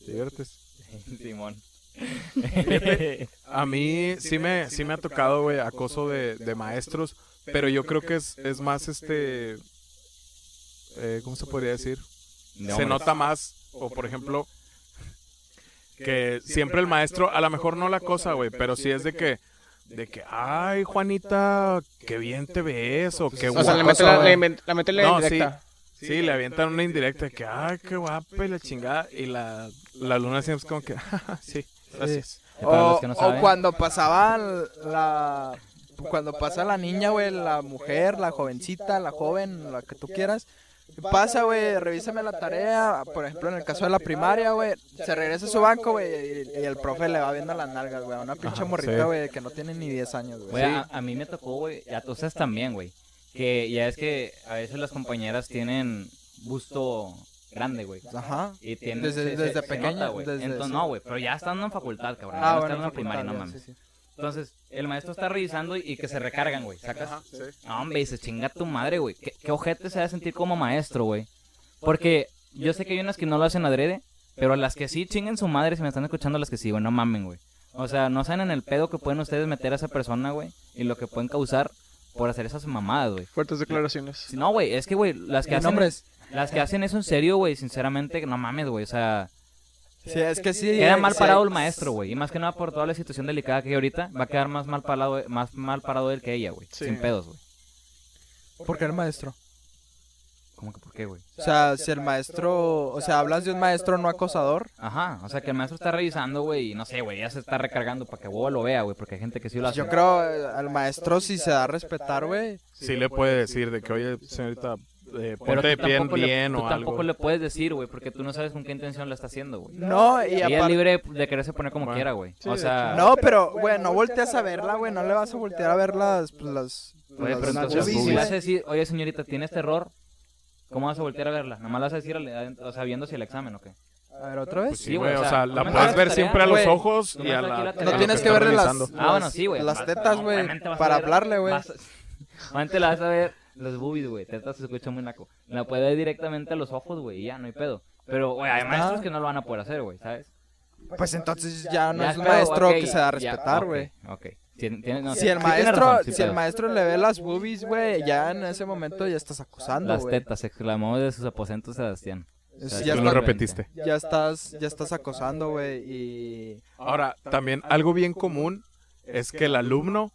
Te diviertes. Simón. A mí sí me, sí me ha tocado, güey, acoso de, de maestros, pero yo creo que es, es más este... eh, ¿Cómo se podría decir? De se nota más, o por ejemplo, que siempre el maestro, a lo mejor no la cosa, güey, pero sí es de que, de que, ay, Juanita, qué bien te ves, o qué O sea, le guapa mete la, sos". le la mete la No, indirecta. Sí, le avientan una indirecta de que, ay, qué guapa y la chingada, y la, la luna siempre es como que, sí, gracias. O, no cuando pasaba la... Cuando pasa la niña, güey, la mujer, la jovencita, la joven, la que tú quieras. ¿Qué pasa, güey? Revísame la tarea. Por ejemplo, en el caso de la primaria, güey. Se regresa a su banco, güey, y, y el profe le va viendo las nalgas, güey. a Una pinche morrita, sí. güey, que no tiene ni 10 años, güey. Güey, a, a mí me tocó, güey, y a ustedes también, güey. Que ya es que a veces las compañeras tienen busto grande, güey. Ajá. Y tienen, Desde- se- desde se pequeña, güey. Entonces, sí. no, güey, pero ya estando en facultad, cabrón. ya Ah, no bueno, estando en primaria, no mames. sí, sí. Entonces, el maestro está revisando y, y que se recargan, güey. Sacas. Ajá, sí. No, hombre, dice, chinga tu madre, güey. ¿Qué, qué ojete se va a sentir como maestro, güey? Porque yo sé que hay unas que no lo hacen adrede, pero las que sí chinguen su madre, si me están escuchando, las que sí, güey, no mamen, güey. O sea, no saben en el pedo que pueden ustedes meter a esa persona, güey, y lo que pueden causar por hacer esas mamadas, güey. Fuertes declaraciones. Si No, güey, es que, güey, las que ¿Y hacen... nombres? Las que hacen eso en serio, güey, sinceramente, no mames, güey. O sea, Sí, es que sí. queda eh, mal sí parado el maestro, güey. Y más que nada por toda la situación delicada que hay ahorita, va a quedar más mal parado, más mal parado él que ella, güey. Sí. Sin pedos, güey. ¿Por qué el maestro? ¿Cómo que por qué, güey? O sea, si el maestro, o sea, hablas de un maestro no acosador. Ajá, o sea que el maestro está revisando, güey, y no sé, güey, ya se está recargando para que huevo lo vea, güey, porque hay gente que sí lo hace. Yo creo eh, al maestro si se da a respetar, güey. Sí le puede decir de que, oye, señorita, eh, Pero ponte de tú pie tampoco, le, bien tú o tampoco algo. le puedes decir, güey, porque tú no sabes con qué intención lo está haciendo, güey. No, y Ella es aparte libre de quererse poner como Bueno. quiera, güey. Sí, o sea, No, pero, güey, no volteas a verla, güey. No le vas a voltear a ver las. Pues, las Güey, las pero las entonces, si güey. vas a decir, oye, señorita, ¿tienes terror? ¿Cómo vas a voltear a verla? Nomás la vas a decir, o sea, viendo si el examen o qué. A ver, otra vez. Pues sí, Sí, güey, o sea, la puedes ver siempre a los ojos y a la... la. No tienes que verle las. Ah, bueno, sí, güey. las tetas, güey. Para hablarle, güey. Obviamente la vas a ver los boobies, güey. Tetas se escucha muy naco. La puede ver directamente a los ojos, güey, y ya, no hay pedo. Pero, güey, hay maestros que no lo van a poder hacer, güey, ¿sabes? Pues entonces ya no Ya es un maestro ok, que se da a respetar, güey. Ok. Tien- tiene- no, Si el maestro, razón, sí si el maestro le ve las boobies, güey, ya en ese momento ya estás acosando, Las tetas, exclamó de sus aposentos Sebastián. O sea, ya Tú lo repetiste. Ya estás, ya estás acosando, güey, y... Ahora, también algo bien común es que el alumno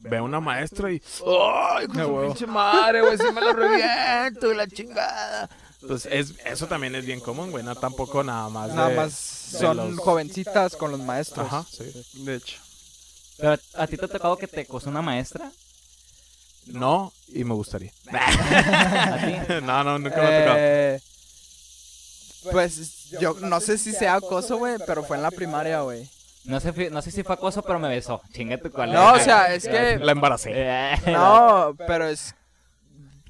ve a una maestra y... ¡Ay, con su pinche madre, güey! ¡Sí me lo reviento y la chingada! Pues es, eso también es bien común, güey. No tampoco nada más Nada de- más de son los- jovencitas con los maestros. Ajá, sí. De hecho. Pero, ¿a ti te ha tocado que te acosó una maestra? No, y me gustaría. ¿A ti? no, no, nunca me ha tocado. Eh, pues yo no sé si sea acoso, güey, pero fue en la primaria, güey. No sé, no sé si fue acoso, pero me besó. Chinga tu cola. No, o sea, es que... La embaracé. Eh, No, pero es...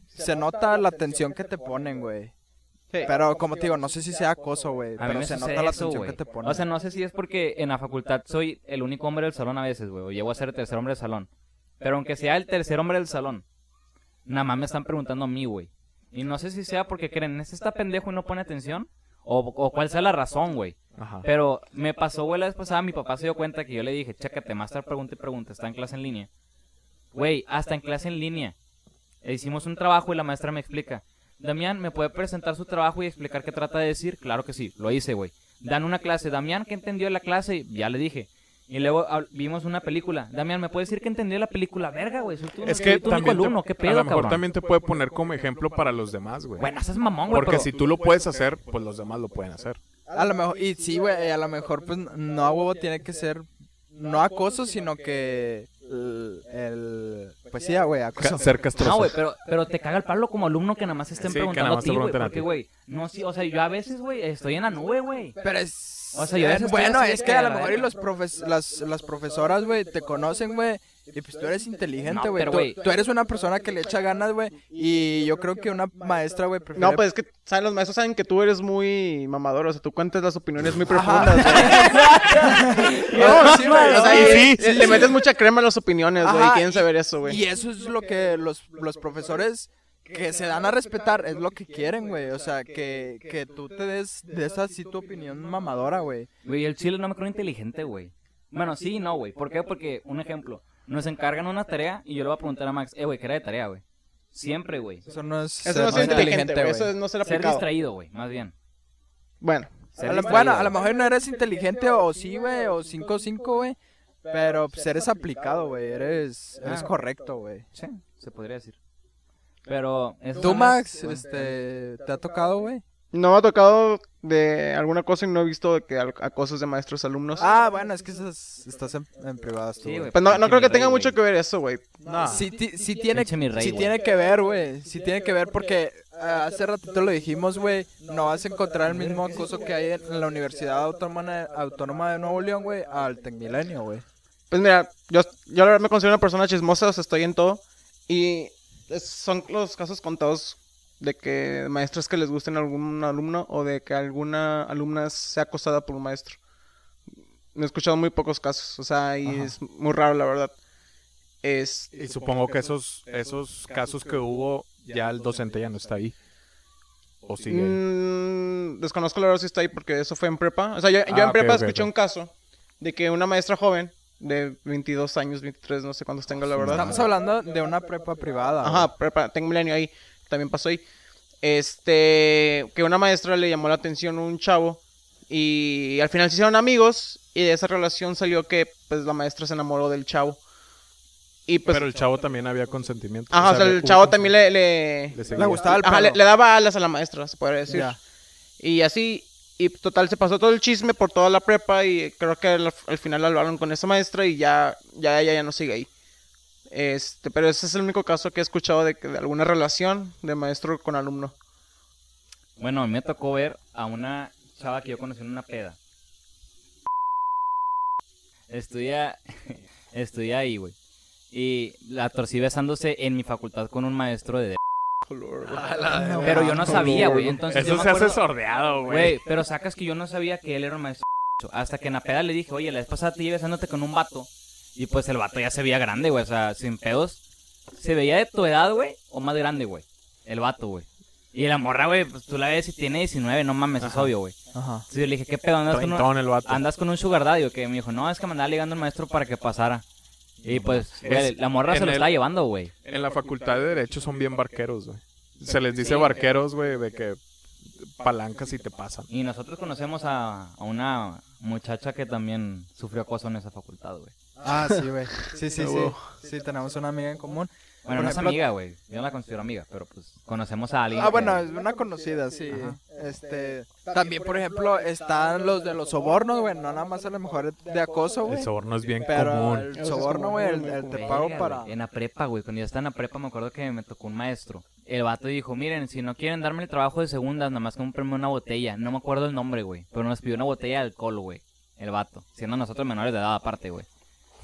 Se nota la atención que te ponen, güey. Pero como te digo, no sé si sea acoso, güey. A mí Pero se nota la güey. que te pone. O sea, no sé si es porque en la facultad soy el único hombre del salón a veces, güey. O llego a ser el tercer hombre del salón. Pero aunque sea el tercer hombre del salón, nada más me están preguntando a mí, güey. Y no sé si sea porque creen, ¿este está pendejo y no pone atención? O, o cuál sea la razón, güey. Ajá. Pero me pasó, güey, la vez pasada, mi papá se dio cuenta que yo le dije, chécate, maestra pregunta y pregunta, está en clase en línea. Güey, hasta en clase en línea. E hicimos un trabajo y la maestra me explica. Damián, ¿me puede presentar su trabajo y explicar qué trata de decir? Claro que sí, lo hice, güey. Dan una clase. Damián, ¿qué entendió de la clase? Ya le dije. Y luego hab- vimos una película. Damián, ¿me puede decir qué entendió de la película? Verga, güey, Es que tu único también te- alumno. ¿Qué a pedo, lo mejor cabrón? también te puede poner como ejemplo para los demás, güey. Bueno, haces mamón, güey, Porque pero- si tú lo puedes hacer, pues los demás lo pueden hacer. A lo mejor, y sí, güey, a lo mejor, pues, no a huevo tiene que ser, no acoso, sino que el, el- pues sí, güey, acoso. Ser castroso. No, güey, pero, pero te caga el palo como alumno que nada más estén Sí, preguntando nada a más ti, te güey. Porque, güey, no, sí, o sea, yo a veces, güey, estoy en la nube, güey. Pero es... O sea, yo a veces bueno, es que a lo mejor y los profes, las, las profesoras, güey, te conocen, güey, y pues tú eres inteligente, No, güey. pero, tú, eres una persona que le echa ganas, güey, y yo creo que una maestra, güey, prefiere... No, pues es que saben, los maestros saben que tú eres muy mamador, o sea, tú cuentas las opiniones muy profundas. güey. No, sí, güey, o sea, no, y- sí, le, le metes mucha crema a las opiniones, güey, quieren saber eso, güey. Y eso es lo que los, los profesores que se dan a respetar, es lo que quieren, güey. O sea, que, que tú te des de esa sí tu opinión mamadora, güey. Güey, el chile no me creo inteligente, güey. Bueno, sí, y no, güey. ¿Por qué? Porque, un ejemplo, nos encargan una tarea y yo le voy a preguntar a Max, eh, güey, ¿qué era de tarea, güey? Siempre, güey. Eso no es Eso ser no ser inteligente, güey. Eso es no ser Ser aplicado. distraído, güey, más bien. Bueno, Ser A bueno, a lo mejor no eres inteligente o sí, güey, o 5-5, güey. Pero pues eres aplicado, güey. Eres, eres Ah. correcto, güey. Sí, se podría decir. Pero... eso ¿Tú, Max, este, te ha tocado, güey? No me ha tocado de alguna cosa y no he visto de que al- acosos de maestros alumnos. Ah, bueno, es que estás, estás en, en privadas tú, Sí, güey. pues no, no creo que tenga rey, mucho que ver eso, güey. No. Sí, ti- sí tiene, rey, sí güey. tiene que ver, güey. Sí tiene que ver porque ah, hace ratito lo dijimos, güey. No vas a encontrar el mismo acoso que hay en la Universidad Autónoma, Autónoma de Nuevo León, güey, al Tecmilenio, güey. Pues mira, yo, yo la verdad me considero una persona chismosa, o sea, estoy en todo. Y es- son los casos contados de que maestros que les gusten a algún alumno o de que alguna alumna sea acosada por un maestro. Me he escuchado muy pocos casos, o sea, y Ajá. es muy raro, la verdad. Es, Y supongo que esos, esos casos que hubo, ya el docente ya no está ahí. O sigue ahí. Mm, desconozco la verdad si está ahí porque eso fue en prepa. O sea, yo, yo Ah, en prepa escuché un caso de que una maestra joven de 22 años, 23, no sé cuántos tenga la verdad. Estamos hablando de una prepa privada. Ajá, prepa, tengo milenio ahí, también pasó ahí. Este, que una maestra le llamó la atención a un chavo y al final se hicieron amigos y de esa relación salió que pues la maestra se enamoró del chavo. Y pues, Pero el chavo también había consentimiento. ajá, o sea, le- el chavo también le, le, le gustaba el ajá, le, daba alas a la maestra, se podría decir. Ya. Y así, y total, se pasó todo el chisme por toda la prepa y creo que al, al final hablaron con esa maestra y ya, ya ella ya no sigue ahí. Este, pero ese es el único caso que he escuchado de, que- de alguna relación de maestro con alumno. Bueno, a mí me tocó ver a una chava que yo conocí en una peda. Estudia, estudia ahí, güey. Y la torcí besándose en mi facultad con un maestro de... Pero yo no sabía, güey. Entonces yo Eso me se hace sordeado, güey. Güey, pero sacas que yo no sabía que él era un maestro. Hasta que en la peda le dije, oye, la vez pasada te llevé besándote con un vato. Y pues el vato ya se veía grande, güey. O sea, sin pedos. ¿Se veía de tu edad, güey? ¿O más grande, güey? El vato, güey. Y la morra, güey, pues tú la ves y tiene 19, no mames, es obvio, güey. Ajá. Entonces yo le dije, ¿qué pedo? ¿Andas con, un, Treintón el vato. andas con un sugar daddy o qué? Me dijo, no, es que me andaba ligando el maestro para que pasara. Y pues, Es- güey, la morra se lo el- está llevando, güey. En la facultad de Derecho son bien barqueros, güey. Se les dice barqueros, güey, de que palancas y te pasan. Y nosotros conocemos a, a una muchacha que también sufrió acoso en esa facultad, güey. Ah, sí, güey. Sí, sí, sí. Sí, tenemos una amiga en común. Bueno, Por no es amiga, güey. Yo no la considero amiga, pero pues conocemos a alguien. Ah, que- bueno, es una conocida, sí. Ajá. Este, también, por ejemplo, están los de los sobornos, güey, no nada más a lo mejor de acoso, güey. El soborno es bien Pero común. el soborno, güey, el, el te Verga, pago güey, para... En la prepa, güey. Cuando yo estaba en la prepa me acuerdo que me tocó un maestro. El vato dijo, miren, si no quieren darme el trabajo de segundas, nada más cómprenme una botella. No me acuerdo el nombre, güey. Pero nos pidió una botella de alcohol, güey. El vato. Siendo nosotros menores de edad aparte, güey.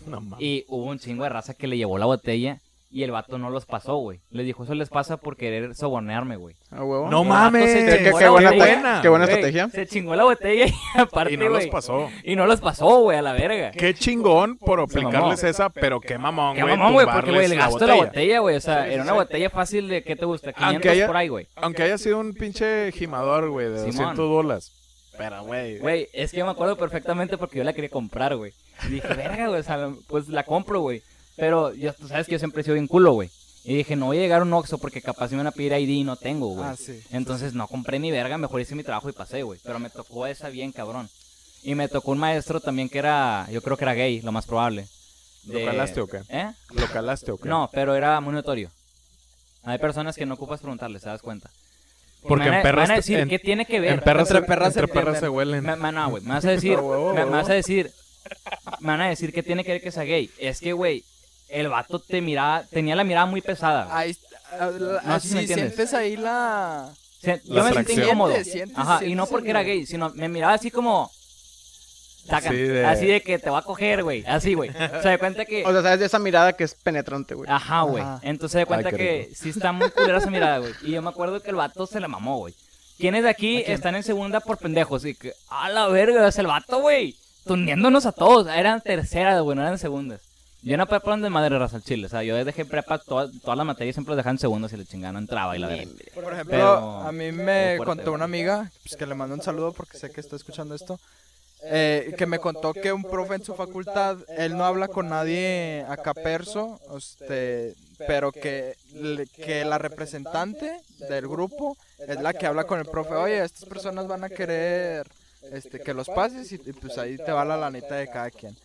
No. Y hubo un chingo de raza que le llevó la botella. Y el vato no los pasó, güey. Le dijo, eso les pasa por querer sobornearme, güey. A huevo. No mames. se Qué, qué la buena, botella, qué buena estrategia. Se chingó la botella y aparte, Y no los pasó. Y no los pasó, güey, a la verga. Qué chingón por aplicarles esa, pero qué mamón, Qué güey. mamón, güey, porque, güey, el gasto de la botella, güey. O sea, era una botella fácil de, ¿qué te gusta? 500 Aunque haya- por ahí, güey. Aunque haya sido un pinche gimador, güey, de Simón. 200 bolas. Pero, güey. Güey, es que yo me acuerdo perfectamente porque yo la quería comprar, güey. Y dije, verga, güey, o sea, pues la compro, güey. Pero yo, tú sabes que yo siempre he sido bien culo, güey. Y dije, no voy a llegar a un Oxxo porque capaz me van a pedir ID y no tengo, güey. Ah, sí. Entonces no compré ni verga, mejor hice mi trabajo y pasé, güey. Pero me tocó esa bien, cabrón. Y me tocó un maestro también que era, yo creo que era gay, lo más probable. ¿Lo calaste o qué? ¿Eh? ¿Lo calaste o qué? No, pero era muy notorio. Hay personas que no ocupas preguntarles, ¿te das cuenta? Porque me van a- en perras, van a decir, en, ¿qué tiene que ver? en perras, Entre se- perras se entre perras se huelen. Me, me- no, güey, me vas a decir, me, vas a decir, me van a decir que tiene que ver que sea gay. Es que, güey, el vato te miraba, tenía la mirada muy pesada. Ahí, ah, No sé si me sientes ahí la... Se- yo me sentí incómodo. Ajá, y no porque era gay, sino me miraba así como... Sí, de- Así de que te va a coger, güey. Así, güey. O sea, de cuenta que... O sea, sabes de esa mirada que es penetrante, güey. Ajá, güey. Entonces de cuenta Ay, que rico. sí está muy culera esa mirada, güey. Y yo me acuerdo que el vato se la mamó, güey. ¿Quiénes de aquí están en segunda por pendejos? Y que, a la verga, es el vato, güey. Tundiéndonos a todos. Eran terceras, güey, no eran segundas. Yo en la prepa de madre raza al chile. O sea, yo dejé prepa, todas, todas las materias siempre las dejaban en segundas y le chingaban, no entraba y la verga. Por ejemplo, Pero- a mí me fuerte, contó una amiga, pues que le mando un saludo porque sé que está escuchando esto, eh, que me contó que un profe en su facultad, él no habla con nadie acá perso, este, pero que, que la representante del grupo es la que habla con el profe, oye, estas personas van a querer este, que los pases y, y, pues ahí te va la lanita de cada quien.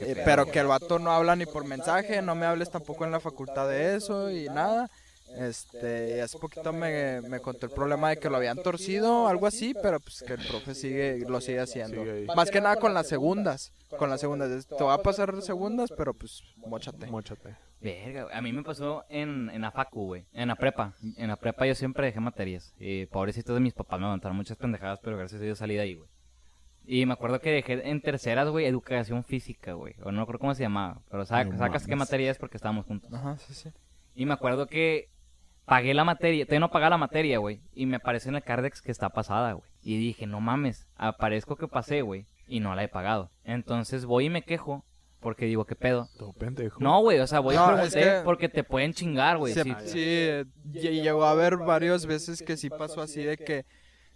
Eh, pero que el vato no habla ni por mensaje, no me hables tampoco en la facultad de eso y nada. Este, y hace poquito me, me contó el problema de que lo habían torcido, algo así, pero pues que el profe sigue, lo sigue haciendo. Sigue. Más que nada con las segundas, con las segundas. Te va a pasar segundas, pero pues mochate. Móchate. Verga, güey. a mí me pasó en, en la facu, güey. En la prepa. En la prepa yo siempre dejé materias. Y pobrecitos de mis papás me aguantaron muchas pendejadas, pero gracias a Dios salí de ahí, güey. Y me acuerdo que dejé en terceras, güey, educación física, güey. O no creo cómo se llamaba. Pero No sacas qué mames. materia es porque estábamos juntos. Ajá, sí, sí. Y me acuerdo que pagué la materia, todavía no pagaba la materia, güey. Y me aparece en el Cardex que está pasada, güey. Y dije, no mames, aparezco que pasé, güey. Y no la he pagado. Entonces voy y me quejo. Porque digo, ¿qué pedo? Todo pendejo. No, güey, o sea, voy No, a preguntar es que- porque te pueden chingar, güey. Sí, sí. sí, eh, lle- llegó a haber varias veces que sí pasó así de que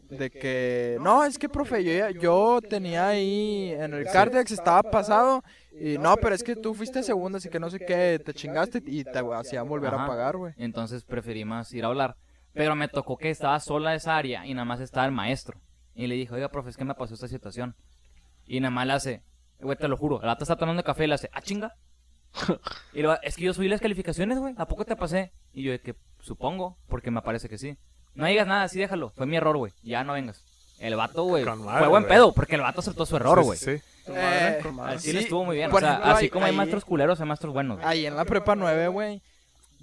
de que no, es que profe, yo, ya- yo tenía ahí en el Cardex estaba pasado y no, pero es que tú fuiste segunda, así que no sé qué, te chingaste y te hacían volver Ajá. a pagar, güey. Entonces preferí más ir a hablar. Pero me tocó que estaba sola esa área y nada más estaba el maestro. Y le dije, oiga, profe, es que me pasó esta situación. Y nada más le hace, güey, te lo juro, vato está tomando café y le hace, ah, chinga. y luego, es que yo subí las calificaciones, güey, ¿a poco te pasé? Y yo, de que supongo, porque me parece que sí. No digas nada, sí déjalo, fue mi error, güey, ya no vengas. El vato, güey, fue buen pedo, porque el vato aceptó su error, güey. sí, sí. Eh, Al sí, chile estuvo muy bien, por o sea, ejemplo, así como hay ahí- maestros culeros, hay maestros buenos, güey. Ahí en la prepa 9, güey,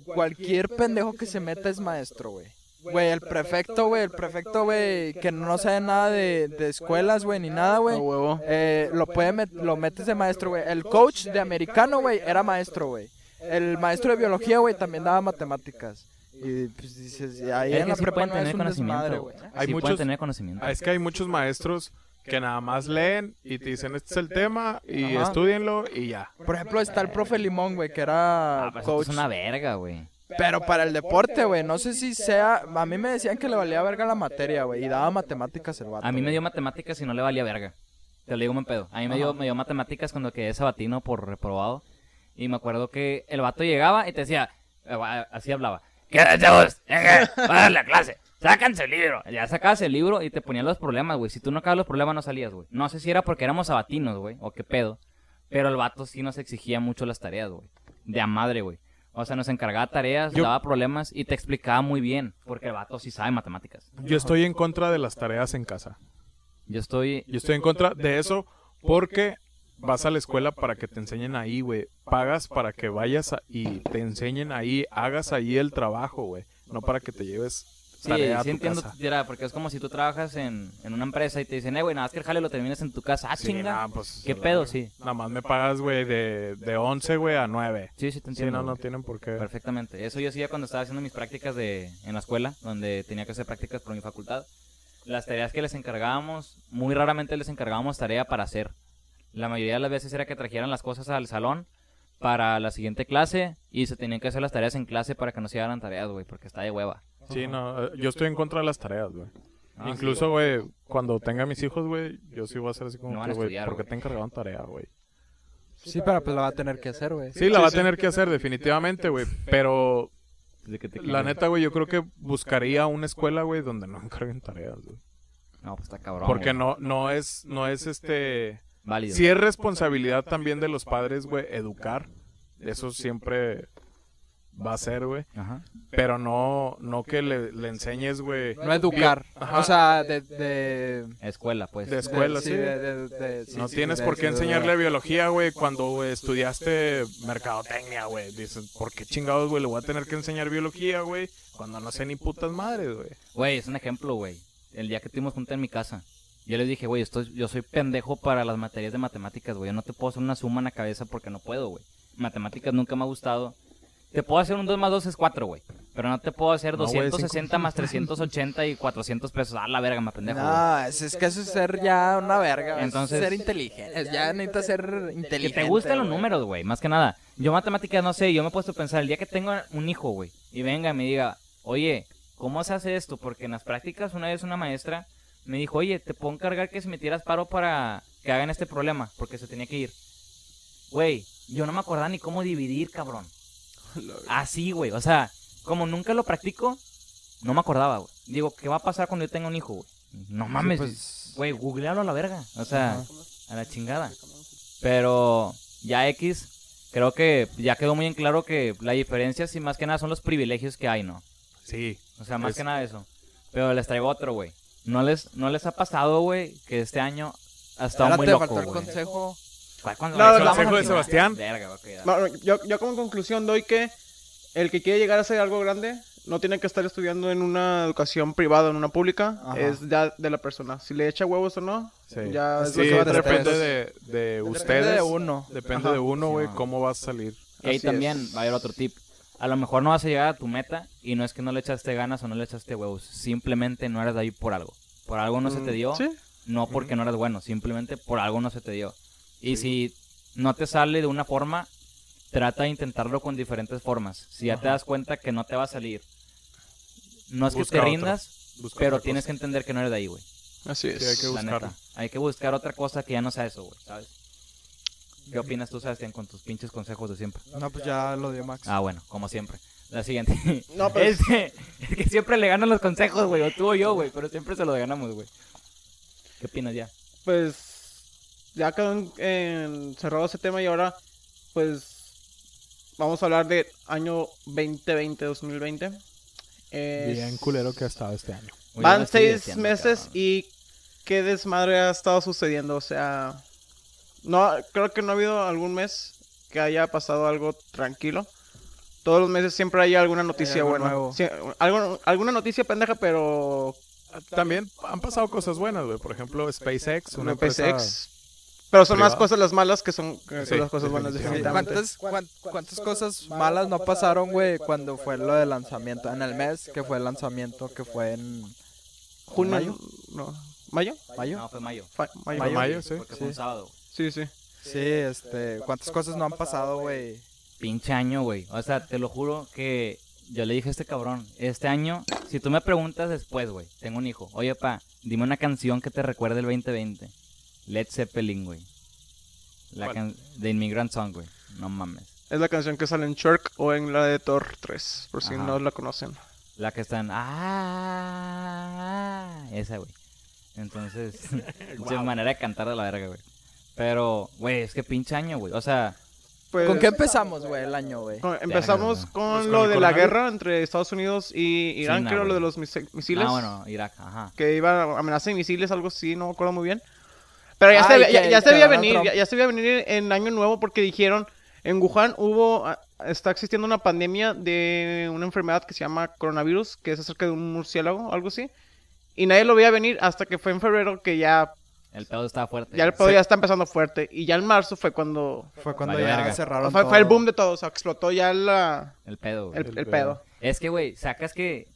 cualquier pendejo que se meta es maestro, güey. Güey, el prefecto, güey, el prefecto, güey, que no sabe nada de, de escuelas, güey, ni nada, güey. huevo. Eh, lo, puede met- lo metes de maestro, güey. El coach de americano, güey, era maestro, güey. El maestro de biología, güey, también daba matemáticas. Y pues dices, ahí Es en la sí prepa no es un desmadre, güey. güey. Hay sí muchos- pueden tener conocimiento. Ah, Es que hay muchos maestros que nada más leen y te dicen este es el tema y Ajá. estudienlo y ya. Por ejemplo, está el profe Limón, güey, que era Ah, eso coach. es una verga, güey. Pero para el deporte, güey, no sé si sea... A mí me decían que le valía verga la materia, güey, y daba matemáticas el vato. A mí me dio matemáticas y no le valía verga. Te lo digo un pedo. A mí me dio, me dio matemáticas cuando quedé sabatino por reprobado. Y me acuerdo que el vato llegaba y te decía, eh, así hablaba. ¿Qué chavos? Venga, va a dar la clase. Sácanse el libro. Ya sacabas el libro y te ponían los problemas, güey. Si tú no acabas los problemas, no salías, güey. No sé si era porque éramos sabatinos, güey, o qué pedo. Pero el vato sí nos exigía mucho las tareas, güey. De a madre, güey. O sea, nos encargaba tareas, Yo- daba problemas y te explicaba muy bien. Porque el vato sí sabe matemáticas. Yo estoy en contra de las tareas en casa. Yo estoy Yo estoy en contra de eso porque vas a la escuela para que te enseñen ahí, güey. Pagas para que vayas a- y te enseñen ahí, hagas ahí el trabajo, güey. No para que te lleves Sí, tarea a sí tu entiendo, casa. Tira, porque es como si tú trabajas en, en una empresa y te dicen, eh, güey, nada más que el jale lo termines en tu casa. Ah, Sí, chinga. nah, pues, ¿Qué pedo? Sí. Nada más me pagas, güey, de, de 11, güey, a 9. Sí, sí, te Sí, entiendo. no, no güey. tienen por qué. Perfectamente. Eso yo hacía cuando estaba haciendo mis prácticas de, en la escuela, donde tenía que hacer prácticas por mi facultad. Las tareas que les encargábamos, muy raramente les encargábamos tarea para hacer. La mayoría de las veces era que trajeran las cosas al salón para la siguiente clase y se tenían que hacer las tareas en clase para que no se hagan tareas, güey, porque está de hueva. Sí, no, eh, yo estoy en contra de las tareas, güey. Ah, Incluso, güey, cuando tenga mis hijos, güey, yo sí voy a hacer así como No güey, estudiar, ¿por qué güey. te encargaron tarea, güey? Sí, pero pues la va a tener que hacer, güey. Sí, la va a tener que hacer definitivamente, güey, pero la neta, güey, yo creo que buscaría una escuela, güey, donde no encarguen tareas, güey. No, pues está cabrón. Porque no, no es, no es este... Válido. Sí es responsabilidad también de los padres, güey, educar. Eso siempre va a ser, güey. Ajá. Pero no, no que le, le enseñes, güey. No educar. Ajá. O sea, de... de... Escuela, pues. De escuela, sí. de- de- de- sí, No sí, tienes de- por qué de- enseñarle biología, güey, cuando estudiaste mercadotecnia, güey. Dices, ¿por qué chingados, güey, le voy a tener que enseñar biología, güey? Cuando no sé ni putas madres, güey. Güey, es un ejemplo, güey. El día que tuvimos junta en mi casa, yo les dije, güey, estoy, yo soy pendejo para las materias de matemáticas, güey. Yo no te puedo hacer una suma en la cabeza porque no puedo, güey. Matemáticas nunca me ha gustado. Te puedo hacer un 2 más 2 es 4, güey. Pero no te puedo hacer No, güey, 260 más 380 y 400 pesos. Ah, la verga, me pendejo. güey. No, es, es que eso es ser ya una verga. Entonces- ser inteligente. Es- Ya necesitas ser Que inteligente. te gusten los números, güey, más que nada. Yo matemáticas no sé, yo me he puesto a pensar, el día que tengo un hijo, güey, y venga y me diga, oye, ¿cómo se hace esto? Porque en las prácticas una vez una maestra me dijo, oye, te puedo encargar que si me tiras paro para que hagan este problema, porque se tenía que ir. Güey, yo no me acordaba ni cómo dividir, cabrón. Así, güey, o sea, como nunca lo practico, no me acordaba, güey. Digo, ¿qué va a pasar cuando yo tenga un hijo, güey? No mames, pues- güey, googlealo a la verga, o sea, a la chingada. Pero ya X, creo que ya quedó muy en claro que la diferencia, sí, más que nada, son los privilegios que hay, ¿no? Sí. O sea, más Es- que nada eso. Pero les traigo otro, güey. ¿No les, ¿No les ha pasado, güey, que este año ha estado Ahora muy te loco, faltó el güey? consejo. ¿Cuál- cuándo? No, el consejo de. Sebastián. Verga, ok, dale. No, no, yo, yo como conclusión doy que el que quiere llegar a ser algo grande no tiene que estar estudiando en una educación privada o en una pública. Ajá. Es ya de la persona. Si le echa huevos o no, Sí, ya es Sí, lo que va a tener depende de, de ustedes. Depende de uno. Depende Ajá. de uno, güey, cómo vas a salir. Y ahí Así también es. va a haber otro tip. A lo mejor no vas a llegar a tu meta y no es que no le echaste ganas o no le echaste huevos. Simplemente no eres de ahí por algo. Por algo no se te Mm, dio. Sí. No porque no eres bueno, simplemente por algo no se te dio. Y si no te sale de una forma, trata de intentarlo con diferentes formas. Si ya te das cuenta que no te va a salir, no es que te rindas, Busca pero tienes cosa. que entender que no eres de ahí, güey. Así es. Sí, hay que neta. Hay que buscar otra cosa que ya no sea eso, güey, ¿sabes? ¿Qué opinas tú, Sebastián, con tus pinches consejos de siempre? No, pues ya lo dio Max. Ah, bueno, como siempre. La siguiente. No, pero- Este, es que siempre le ganan los consejos, güey, o tú o yo, güey, pero siempre se los ganamos, güey. ¿Qué opinas ya? Pues ya quedó en, en- cerrado ese tema y ahora pues vamos a hablar de año 2020-2020. Es- Bien culero que ha estado este año. Van seis meses cabrón. y qué desmadre ha estado sucediendo. O sea, no creo que no ha habido algún mes que haya pasado algo tranquilo. Todos los meses siempre hay alguna noticia algo buena. nuevo. Sí, algo- alguna noticia pendeja, pero También han pasado cosas buenas, güey. Por ejemplo, SpaceX, una empresa... PSX. Pero son más cosas las malas que son, que son Sí, las cosas buenas, definitivamente. ¿Cuántas, cuán- cuántas cosas malas no pasaron, güey, cuando fue lo del lanzamiento? En el mes que fue el lanzamiento, que fue en Junio, ¿Mayo? no, ¿Mayo? mayo. No, fue mayo. Fa- mayo. Fue mayo, sí. Porque fue un sábado. Sí, sí. Sí, este, cuántas cosas no han pasado, güey. Pinche año, güey. O sea, te lo juro que yo le dije a este cabrón, este año, si tú me preguntas después, güey, tengo un hijo, oye, pa, dime una canción que te recuerde el 2020. Led Zeppelin, güey. La can de Immigrant Song, güey. No mames. Es la canción que sale en Shark o en la de Thor 3, por si Ajá. no la conocen. La que está en... Ah, esa, güey. Entonces, pinche manera de cantar de la verga, güey. Pero, güey, es que pinche año, güey. O sea, Pues, ¿Con qué empezamos, güey, el año, güey? empezamos con Pues con lo de la guerra entre Estados Unidos y Irán, China, creo, lo de los misi- misiles. ah, bueno, Irak, ajá. Que iba a amenaza de misiles, algo así, no me acuerdo muy bien. Pero ya, Ah, se, ve- ya, que- ya se que veía venir, ya, ya se veía venir en Año Nuevo porque dijeron En Wuhan hubo, ah, está existiendo una pandemia de una enfermedad que se llama coronavirus, que es acerca de un murciélago, algo así. Y nadie lo veía venir hasta que fue en febrero que ya, El pedo estaba fuerte. ya el pedo ya está empezando fuerte. Y ya en marzo fue cuando Fue cuando ya verga. cerraron fue, fue el boom de todo, o sea, explotó ya la, El pedo, güey. el, El el pedo. pedo. Es que, güey, sacas que...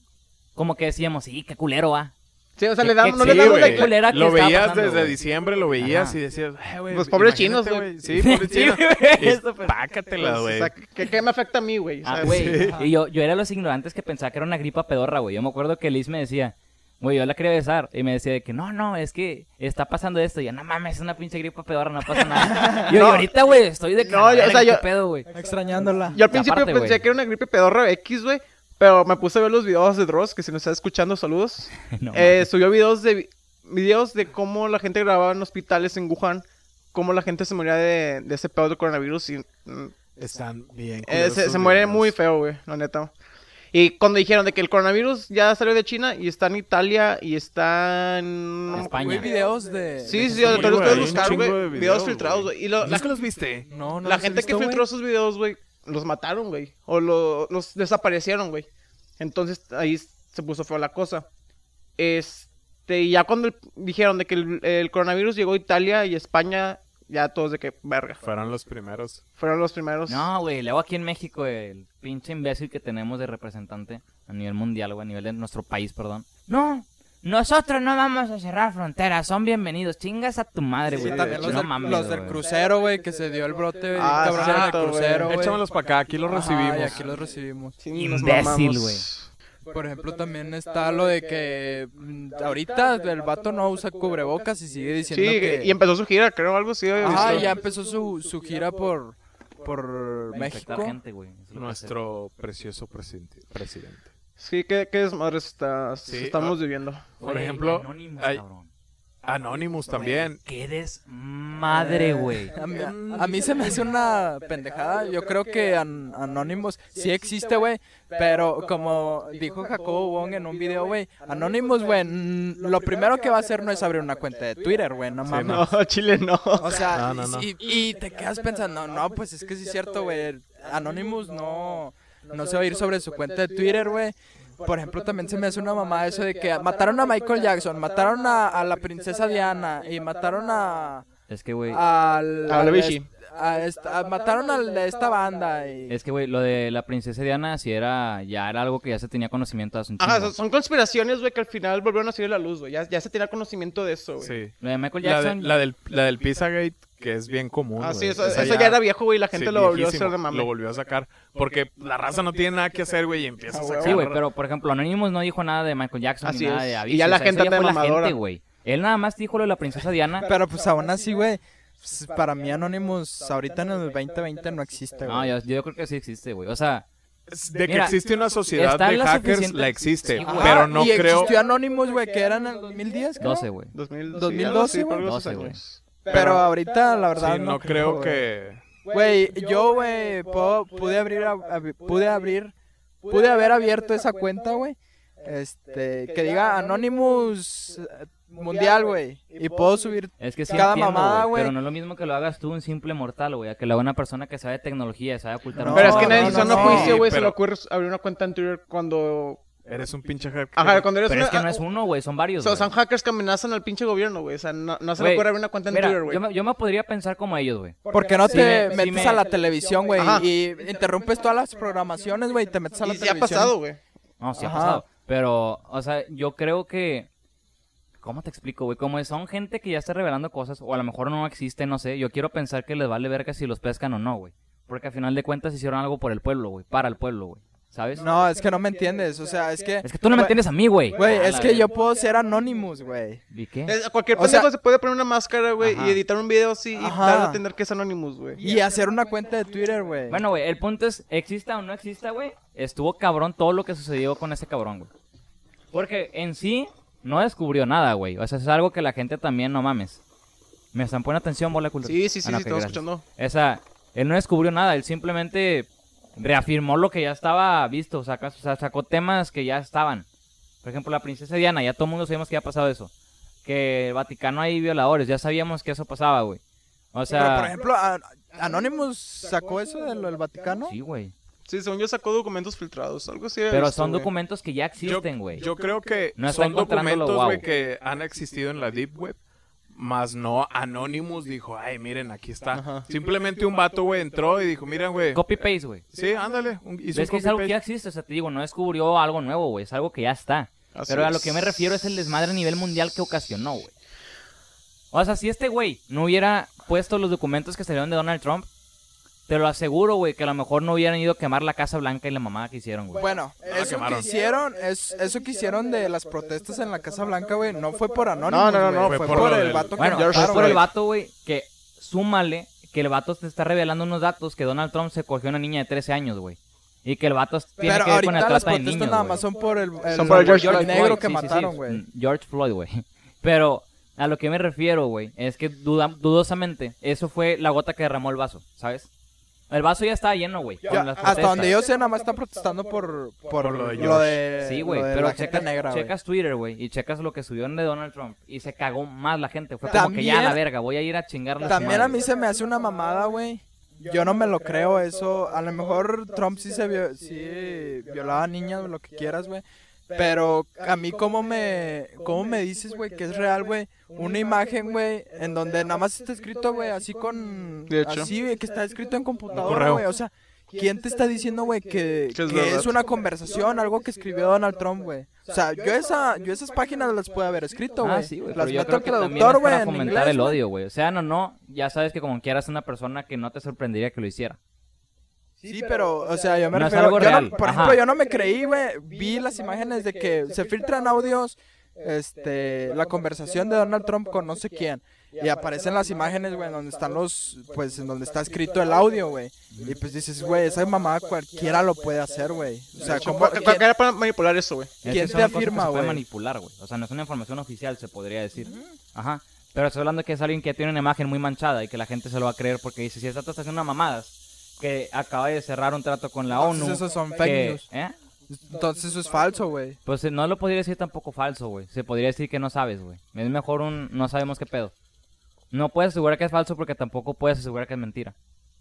Como que decíamos, sí, qué culero va. Sí, o sea, le dan, qué no le Sí, damos güey. like. culera que Lo veías pasando, desde güey. diciembre, lo veías Ajá. y decías, "Ay, güey, Los pobres imagínate, chinos, güey. Sí, pobres chinos. Pácatela, Pues, güey. o sea, ¿qué, qué me afecta a mí, güey? O Ah, güey. sí. Y yo, yo era los ignorantes que pensaba que era una gripa pedorra, güey. Yo me acuerdo que Liz me decía, güey, yo la quería besar. Y me decía de que, no, no, es que está pasando esto. Y yo, no mames, es una pinche gripa pedorra, no pasa nada. Y yo, No. y ahorita, güey, estoy de que, No, yo- o sea, ¿qué yo- pedo, güey? Extrañándola. Yo al principio aparte, pensé que era una gripe pedorra X, güey. Pero me puse a ver los videos de Dross, que si nos está escuchando, saludos. No, Eh, subió videos de videos de cómo la gente grababa en hospitales en Wuhan, cómo la gente se moría de, de ese pedo del coronavirus y mm, Están bien. eh, se, se muere muy feo, güey, la neta. Y cuando dijeron de que el coronavirus ya salió de China y está en Italia y está en... España. Güey, videos de... Sí, de sí, que se güey, los puedes hay buscar, güey. de Videos, videos, filtrados, güey. lo- la, ¿Nunca los viste? No, no la gente que visto, filtró esos videos, güey, los mataron, güey. O lo- los desaparecieron, güey. Entonces ahí se puso feo la cosa. Este, y ya cuando dijeron de que el, el coronavirus llegó a Italia y España, ya todos de que, verga. Fueron los primeros. Fueron los primeros. No, güey, luego aquí en México, el pinche imbécil que tenemos de representante a nivel mundial, güey, a nivel de nuestro país, perdón. No, nosotros no vamos a cerrar fronteras, son bienvenidos. Chingas a tu madre, Sí, güey. también los, no del, mames, los del güey. crucero, güey, que se dio el brote Ah, cabrón en el cierto, güey. crucero, güey. Échamelos para acá, aquí los Ajá, recibimos. y aquí los recibimos. Sí, nos Imbécil, güey. Por ejemplo, también está lo de que mm, ahorita el vato no usa cubrebocas y sigue diciendo Sí, que... y empezó su gira, creo, algo así. visto. ya empezó su, su gira por, por México. gente, güey. Nuestro precioso presidente. presidente. Sí, qué, qué desmadres está- Sí, estamos ah. viviendo. Por ejemplo, Anonymous, hay- cabrón. Anonymous también. Qué desmadre, güey. A mí, a mí se me hace una pendejada. Yo creo que An- Anonymous sí existe, güey. Pero como dijo Jacobo Wong en un video, güey, Anonymous, güey, lo primero que va a hacer no es abrir una cuenta de Twitter, güey, no mames. No, Chile no. O sea, No, no, no. Y, y te quedas pensando, no, pues es que sí es cierto, güey. Anonymous no, no se va a ir sobre su cuenta de Twitter, güey. Por ejemplo, también se me hace una mamá eso de que mataron a Michael Jackson, mataron a, a la princesa Diana y mataron a... Es que, güey. al- A Avicii. est- a esta- a- mataron al de esta banda y... Es que, güey, lo de la princesa Diana sí era, ya era algo que ya se tenía conocimiento hace un chingo. Ajá, son, son conspiraciones, güey, que al final volvieron a salir a la luz, güey. Ya, ya se tenía conocimiento de eso, güey. Sí. Lo de Michael La, de- Jackson. la del, la del Pizzagate, que es bien común. Ah, sí, eso, eso ya era viejo, güey, y la gente sí, lo volvió a hacer de mame. Lo volvió a sacar. Porque la raza no tiene nada que hacer, güey, y empieza a Ah, sacar. Sí, güey, pero por ejemplo, Anonymous no dijo nada de Michael Jackson Así ni nada es. de Y Avicii. ya la o sea, gente anda mamadora. gente, güey. Él nada más dijo lo de la princesa Diana. Pero pues aún así, güey, pues, para mí Anonymous ahorita en el 2020 no existe, No, güey. yo, yo creo que sí existe, güey. O sea, De que Mira, existe una sociedad de la hackers, suficiente- la existe. Sí, pero Ajá, no y creo. existió Anonymous, güey, que era en el 2010, creo. 12, güey. 2000, 2012, sí, por güey. esos 12, güey. años. Pero ahorita, la verdad, Sí, no creo que. Güey, yo, güey, pude abrir, ab- pude abrir, pude haber abierto esa cuenta, güey. Este, que diga Anonymous eh, Mundial, güey. Y puedo subir Es que sí cada entiendo, mamada, güey. Pero no es lo mismo que lo hagas tú, un simple mortal, güey. A que lo haga una persona que sabe tecnología, sabe ocultar No, un Pero es que nadie no, no, juicio, güey, se le ocurre abrir una cuenta en Twitter cuando... Eres un pinche hacker. Ajá, cuando eres Pero es que no es uno, güey. Son varios, O sea, güey. son hackers que amenazan al pinche gobierno, güey. O sea, no, no se le ocurre abrir una cuenta en Mira, Twitter, güey. yo me, yo me podría pensar como ellos, güey. Porque no Si te metes me- a la televisión, güey, Ajá. y interrumpes todas las programaciones, güey, y te metes a la Y ya ha televisión. pasado, güey. No, sí ha Ajá. pasado. Pero, o sea, yo creo que... ¿Cómo te explico, güey? Como son gente que ya está revelando cosas, o a lo mejor no existe, no sé. Yo quiero pensar que les vale verga si los pescan o no, güey. Porque al final de cuentas hicieron algo por el pueblo, güey. Para el pueblo, güey. ¿Sabes? No, es que no me entiendes, o sea, es que... Es que tú no me entiendes a mí, güey. Güey, es que yo puedo ser Anonymous, güey. ¿Y qué? Es- cualquier O sea- pendejo se puede poner una máscara, güey, y editar un video así y Ajá. dar a entender que es Anonymous, güey. Y hacer una cuenta de Twitter, güey. Bueno, güey, el punto es, exista o no exista, güey, estuvo cabrón todo lo que sucedió con ese cabrón, güey. Porque en sí no descubrió nada, güey. O sea, es algo que la gente también, no mames. Me están poniendo atención, bola cultura. Sí, sí, sí, Ah, no, sí, ok, estamos gracias. escuchando. Esa, él no descubrió nada, él simplemente reafirmó lo que ya estaba visto, saca- o sea, sacó temas que ya estaban. Por ejemplo, la princesa Diana, ya todo el mundo sabíamos que había pasado eso. Que el Vaticano hay violadores, ya sabíamos que eso pasaba, güey. O sea, Pero, por ejemplo, Anonymous sacó eso del, del Vaticano. Sí, güey. Sí, según yo sacó documentos filtrados, algo así. Pero visto, son documentos que ya Yo, existen, güey. yo creo que No son documentos, güey, que han existido en la Deep Web. Más no Anonymous dijo, ay, miren, aquí está. Ajá. Simplemente un vato, güey, entró y dijo, miren, güey. Copy-paste, güey. Sí, ándale. un- hizo un Es que es algo que ya existe, o sea, te digo, no descubrió algo nuevo, güey. Es algo que ya está. Así Pero a lo que me refiero es el desmadre a nivel mundial que ocasionó, güey. O sea, si este güey no hubiera puesto los documentos que salieron de Donald Trump, te lo aseguro, güey, que a lo mejor no hubieran ido a quemar la Casa Blanca y la mamada que hicieron, güey. Bueno, la eso que hicieron, es, eso que hicieron de las protestas en la Casa Blanca, güey, no fue por Anonymous, No, no, no, no, fue, fue por, el vato que Bueno, fue por el vato, güey, que súmale que el vato te está revelando unos datos que Donald Trump se cogió a una niña de 13 años, güey. Y que el vato tiene Pero que ver con las trata de niños, nada más son por el, el- Son por el George Floyd. negro que sí, mataron, güey. Mm, George Floyd, güey. Pero a lo que me refiero, güey, es que duda- dudosamente eso fue la gota que derramó el vaso, ¿sabes? El vaso ya estaba lleno, güey. Hasta donde yo sé, nada más están protestando por, por, Por lo de lo de, Sí, güey, pero la gente checas, negra, güey. checas Twitter, güey, y checas lo que subieron de Donald Trump y se cagó más la gente. Fue como que ya a la verga, voy a ir a chingarle su También a mí se me hace una mamada, güey. Yo no me lo creo eso. A lo mejor Trump sí se vio, sí violaba a niñas o lo que quieras, güey. Pero a mí cómo me, cómo me dices, güey, que es real, güey. Una imagen, güey, en donde nada más está escrito, güey, así con, De hecho. así, güey, que está escrito en computadora, güey. O sea, ¿quién te está diciendo, güey, que, Que es que verdad. es una conversación, algo que escribió Donald Trump, güey? O sea, yo esa, yo esas páginas las puedo haber escrito, güey. Ah, sí, güey, las pero yo meto creo al que traductor, güey, fomentar inglés, el odio, güey. O sea, no, no, ya sabes que como quieras una persona que no te sorprendería que lo hiciera. Sí, pero, o sea, yo me No es refiero... algo yo no- por ajá. ejemplo, yo no me creí, güey. Vi las imágenes de que se filtran audios, este, la conversación de Donald Trump con no sé quién. Y aparecen las imágenes, güey, donde están los, pues, en donde está escrito el audio, güey. Y pues dices, güey, esa mamada cualquiera lo puede hacer, güey. O sea, ¿cómo, Cualquiera puede manipular eso, güey. ¿Quién que te afirma, se puede güey? manipular, güey. O sea, no es una información oficial, se podría decir. Ajá. Pero estoy hablando que es alguien que tiene una imagen muy manchada y que la gente se lo va a creer porque dice, si esta está haciendo mamadas, que acaba de cerrar un trato con la Entonces ONU. esos son que- fake news. ¿eh? Entonces eso es falso, güey. Pues eh, no lo podría decir tampoco falso, güey. Se podría decir que no sabes, güey. Es mejor un no sabemos qué pedo. No puedes asegurar que es falso porque tampoco puedes asegurar que es mentira.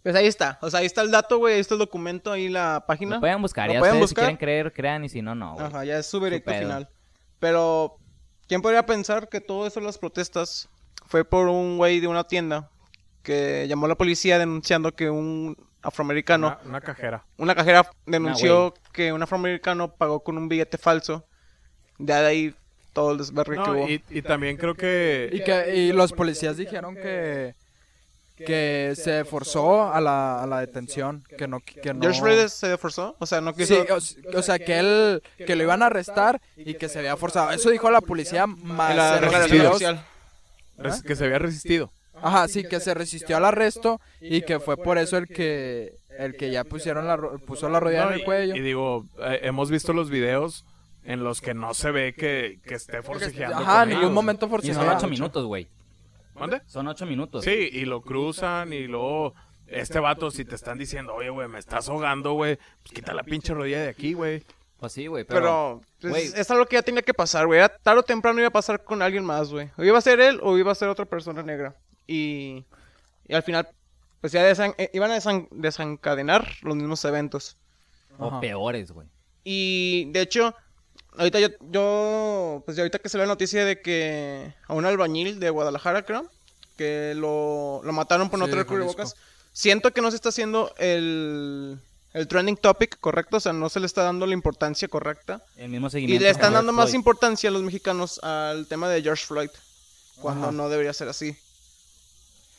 Pues ahí está. O sea, ahí está el dato, güey. Ahí está el documento, ahí la página. Lo pueden buscar, ¿Lo ya pueden ustedes si buscar? quieren creer, crean y si no, no, güey. Ajá, ya es su veredicto final. Pero, ¿quién podría pensar que todo eso de las protestas fue por un güey de una tienda que llamó a la policía denunciando que un afroamericano, Una, una cajera. una cajera denunció que un afroamericano pagó con un billete falso? De ahí todo el desvergue que hubo. y, y también creo que... Y que y los policías dijeron que que se forzó a la, a la detención, que no que no George Floyd se forzó, o sea, no quiso... Sí, o, sea, que él que lo iban a arrestar y que se había forzado. Eso dijo la policía más la res- que se había resistido. Ajá, sí, que se resistió al arresto y que fue por eso el que el que ya pusieron la ro- puso la rodilla No, en el y- cuello. Y, digo, eh, hemos visto los videos en los que no se ve que, que esté forcejeando. Ajá, con en ningún momento Y forzó. son ocho minutos, güey. ¿Mande? Son ocho minutos. Sí, y lo cruzan y luego este vato si te están diciendo, oye, güey, me estás ahogando, güey, pues quita la pinche rodilla de aquí, güey. Pues sí, güey, pero... Pero, pues, es algo que ya tenía que pasar, güey. Tarde o temprano iba a pasar con alguien más, güey. O iba a ser él o iba a ser otra persona negra. Y, y al final, pues ya desan- eh, iban a desan- desencadenar los mismos eventos. O Ajá. peores, güey. Y de hecho, ahorita yo, yo, pues ya ahorita que salió la noticia de que a un albañil de Guadalajara, creo, que lo, lo mataron por no Sí, traer cubrebocas. Siento que no se está haciendo el, el trending topic correcto, o sea, no se le está dando la importancia correcta. El mismo Y seguimiento. le que están George dando más Floyd. importancia a los mexicanos al tema de George Floyd, cuando Ajá. no debería ser así.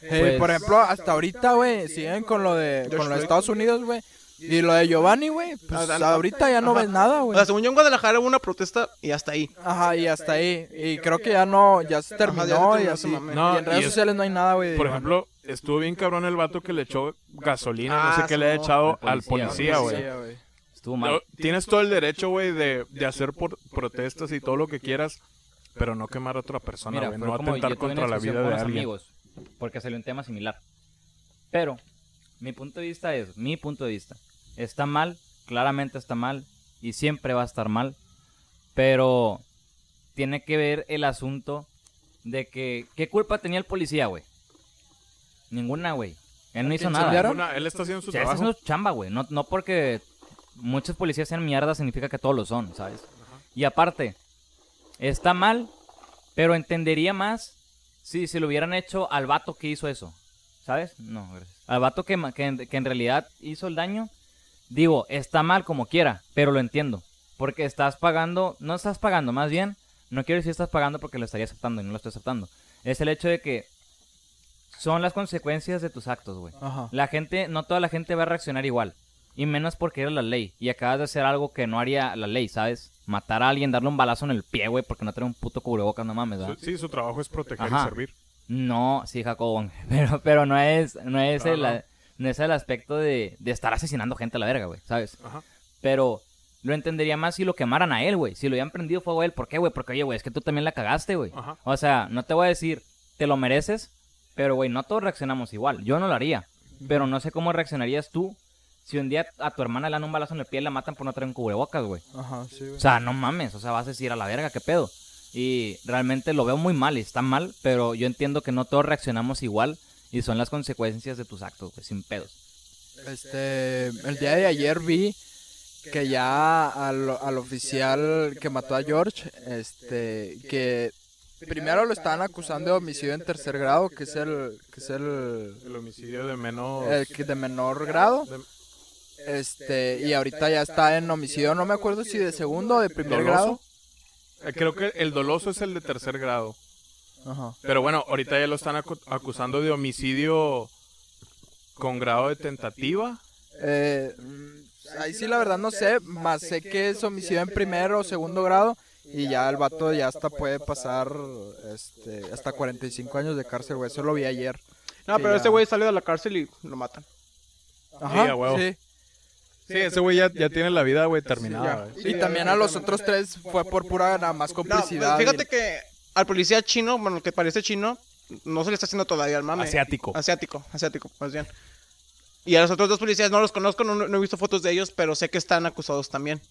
Eh, Pues- por ejemplo, hasta ahorita, güey, siguen con lo de con lo de Floyd. Estados Unidos, güey. Y lo de Giovanni, güey, pues Ah, ahorita ya no Ajá. ves nada, O güey. sea, según yo en Guadalajara hubo una protesta y hasta ahí. Ajá, y hasta ahí. Y creo que ya no, ya se terminó ya se terminó y ese así. mame. No, y en redes y es- sociales no hay nada, güey. Por Giovanni. ejemplo, estuvo bien cabrón el vato que le echó gasolina, no Ah, sé qué le ha echado al al policía, güey. Estuvo mal. Tienes todo el derecho, güey, de, de hacer por protestas y todo lo que quieras, pero no quemar a otra persona, güey. No atentar contra la vida de alguien. amigos, porque salió un tema similar. Pero, mi punto de vista es, mi punto de vista, está mal, claramente está mal, y siempre va a estar mal, pero tiene que ver el asunto de que, ¿qué culpa tenía el policía, güey? Ninguna, güey. Él no hizo ¿Que nada. incendiaron? Una- él está haciendo su O sea, está trabajo. haciendo chamba, güey. No, no porque muchos policías sean mierda significa que todos lo son, ¿sabes? Y aparte, está mal, pero entendería más si se lo hubieran hecho al vato que hizo eso. ¿Sabes? No, gracias. Al vato que, que, en- que en realidad hizo el daño. Digo, está mal como quiera, pero lo entiendo. Porque estás pagando, no estás pagando, más bien, no quiero decir estás pagando porque lo estaría aceptando y no lo estoy aceptando. Es el hecho de que son las consecuencias de tus actos, güey. La gente, no toda la gente va a reaccionar igual. Y menos porque eres la ley. Y acabas de hacer algo que no haría la ley, ¿sabes? Matar a alguien, darle un balazo en el pie, güey, porque no trae un puto cubrebocas, no mames, ¿verdad? Sí, su trabajo es proteger Ajá. y servir. No, sí, Jacobo. Pero, pero no es, no es, No, el, no. no es el aspecto de, de estar asesinando gente a la verga, güey, ¿sabes? Ajá. Pero lo entendería más si lo quemaran a él, güey. Si lo hubieran prendido fuego a él. ¿Por qué, güey? Porque, oye, güey, es que tú también la cagaste, güey. Ajá. O sea, no te voy a decir, te lo mereces, pero, güey, no todos reaccionamos igual. Yo no lo haría. Pero no sé cómo reaccionarías tú si un día a tu hermana le dan un balazo en el pie y la matan por no traer un cubrebocas, güey. Ajá, sí, güey. O sea, no mames, o sea, vas a decir a la verga, qué pedo. Y realmente lo veo muy mal y está mal, pero yo entiendo que no todos reaccionamos igual y son las consecuencias de tus actos, güey, sin pedos. Este, el día de ayer vi que ya al, al oficial que mató a George, este, que primero lo estaban acusando de homicidio en tercer grado, que es el, que es el, El homicidio de menos... el de menor grado, de- este, y ahorita ya está en homicidio, no me acuerdo si de segundo o de primer ¿Doloso? grado. Eh, Creo que el doloso es el de tercer grado. Ajá. Pero bueno, ahorita ya lo están acu- acusando de homicidio con grado de tentativa. Eh, ahí sí la verdad no sé, más sé que es homicidio en primero o segundo grado y ya el vato ya hasta puede pasar este, hasta 45 años de cárcel, güey. Eso lo vi ayer. No, pero ya. ese güey salió de la cárcel y lo matan. Ajá, sí. Sí, ese güey ya, ya tiene la vida, güey, terminada. Y también a los otros tres fue por pura nada más No, complicidad. pues, fíjate que al policía chino, bueno, que parece chino, no se le está haciendo todavía el mame. Asiático. Asiático, asiático, más bien. Y a los otros dos policías no los conozco, no, no he visto fotos de ellos, pero sé que están acusados también.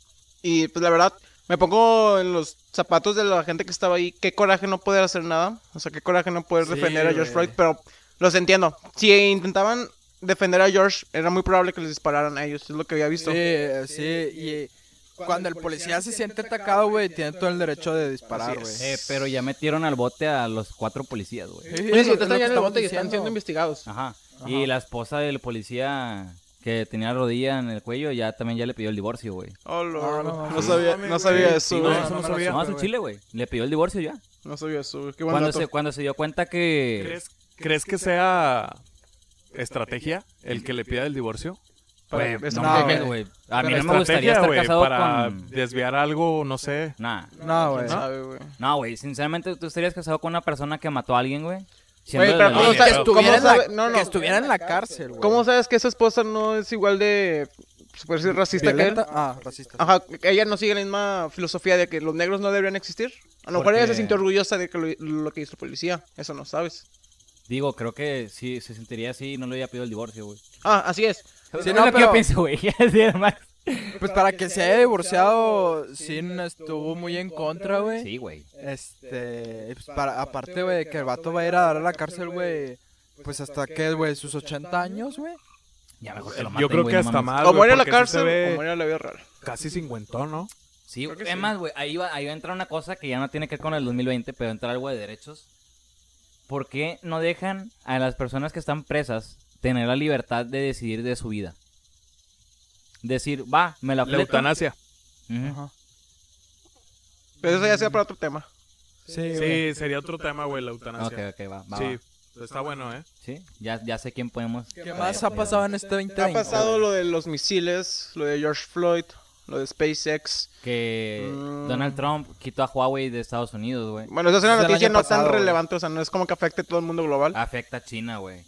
Y pues la verdad, me pongo en los zapatos de la gente que estaba ahí. Qué coraje no poder hacer nada. O sea, qué coraje no poder Sí, defender a George. Floyd, pero los entiendo. Si intentaban defender a George, era muy probable que les dispararan a ellos, es lo que había visto. Sí, eh, sí, y cuando el policía se siente atacado, güey, tiene todo el derecho de disparar, güey. Eh, pero ya metieron al bote a los cuatro policías, güey. Sí, están que ya en el estamos bote y están siendo investigados. Ajá. Y la esposa del policía que tenía rodilla en el cuello ya también ya le pidió el divorcio, güey. Oh, no, no, sabía, no sabía eso, güey. no, eso no sabía. No, chile, güey. Le pidió el divorcio ya. No sabía eso, güey. Qué buen Cuando dato. se, cuando se dio cuenta que... ¿Crees, ¿Crees que sea estrategia el que le pida el divorcio? Para- no. A mí no me gustaría estar casado para con... desviar algo, no sé. Nah. No, güey. ¿Quién sabe, güey? No, güey. Sinceramente, ¿tú estarías casado con una persona que mató a alguien, güey? Siendo Güey, de pero la ¿cómo ley. que, estuviera la, no, no. que estuviera en la cárcel, güey. ¿Cómo sabes que esa esposa no es igual de, decir, racista que él? Ah, racista. Ajá, que ella no sigue la misma filosofía de que los negros no deberían existir. A lo mejor ella se sintió orgullosa de que lo, lo que hizo el policía. Eso no sabes. Digo, creo que si se sentiría así, no le había pedido el divorcio, güey. Ah, así es. Sí, no, lo que pero- yo pienso, güey. Pues para que se haya divorciado, Sin estuvo muy en contra, güey. Sí, güey. Este, pues para, aparte, güey, que el vato va a ir a dar a la cárcel, güey, pues hasta que, güey, sus 80 años, güey. Ya mejor que lo maten, Yo creo güey, que no hasta mames. más. o güey, muere en la cárcel ve o muere en la vida real. Casi cincuentón, ¿no? Sí, que es sí. más, güey, ahí va, ahí va a entrar una cosa que ya no tiene que ver con el 2020, pero entra algo de derechos. ¿Por qué no dejan a las personas que están presas tener la libertad de decidir de su vida? Decir, va, me la La fleto. eutanasia. Ujú. Ajá. Pero eso ya sea para otro tema. Sí. Sí, sería otro tema, güey, la Ok, eutanasia. ok, va, va, Sí, va. está bueno, ¿eh? Sí, ya, ya sé quién podemos... ¿Qué más ha pasado en este 2020? Ha pasado lo de los misiles, lo de George Floyd, lo de SpaceX. Que Mm. Donald Trump quitó a Huawei de Estados Unidos, güey. Bueno, esa es una Desde noticia no pasado, tan güey. relevante, o sea, no es como que afecte a todo el mundo global. Afecta a China, güey.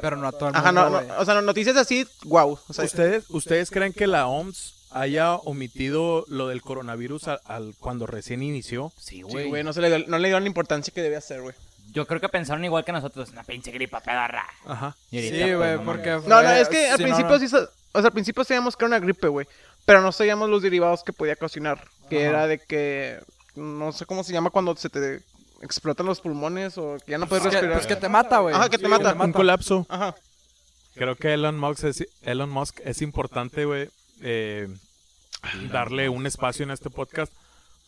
Pero no a todo el Ajá, mundo, no, no, güey. o sea, no, noticias así, wow. O sea, ¿Ustedes, ¿Ustedes creen que la OMS haya omitido lo del coronavirus al, al- cuando recién inició? Sí, sí, güey. güey, no, se le dio, no le dieron la importancia que debía ser, güey. Yo creo que pensaron igual que nosotros. Una pinche gripa pedorra. Ajá. Ahorita, Sí, pues, güey, no porque... No, no, es que al sí, no, principio no. sí, o sea, al principio sabíamos que era una gripe, güey, pero no sabíamos los derivados que podía ocasionar, que Ajá. era de que, no sé cómo se llama cuando se te explotan los pulmones o que ya no puedes Pues que, respirar. pues que te mata, güey. Ajá, que te Sí, mata. Un colapso. Ajá. Creo que Elon Musk es, Elon Musk es importante, güey, eh, darle un espacio en este podcast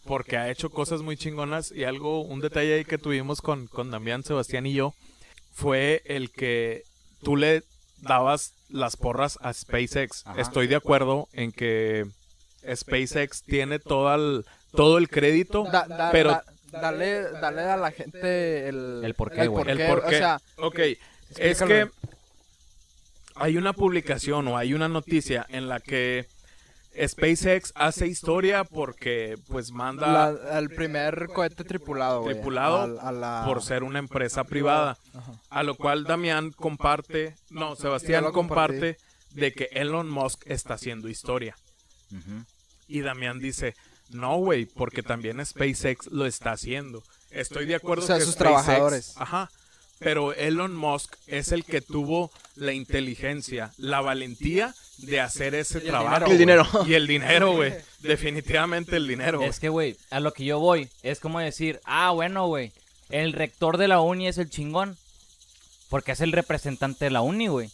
porque ha hecho cosas muy chingonas y algo, un detalle ahí que tuvimos con, con Damián, Sebastián y yo fue el que tú le dabas las porras a SpaceX. Ajá. Estoy de acuerdo en que SpaceX tiene todo el, todo el crédito, Da- da- pero da- dale, dale a la gente el, El porqué, el. O sea, ok, es que hay una publicación o hay una noticia en la que SpaceX hace historia porque pues manda la- el primer cohete tripulado, al- a la- por ser una empresa privada. Ajá. A lo cual Damián comparte, no, Sebastián comparte de que Elon Musk está haciendo historia. Y Damián dice, no, güey, porque también SpaceX lo está haciendo. Estoy de acuerdo O sea, que sus SpaceX- trabajadores. Ajá. Pero Elon Musk es el que tuvo la inteligencia, la valentía de hacer ese el trabajo. el dinero. Y el dinero, güey. Definitivamente el dinero. güey. Es que, güey, a lo que yo voy es como decir, ah, bueno, güey, el rector de la uni es el chingón. Porque es el representante de la uni, güey.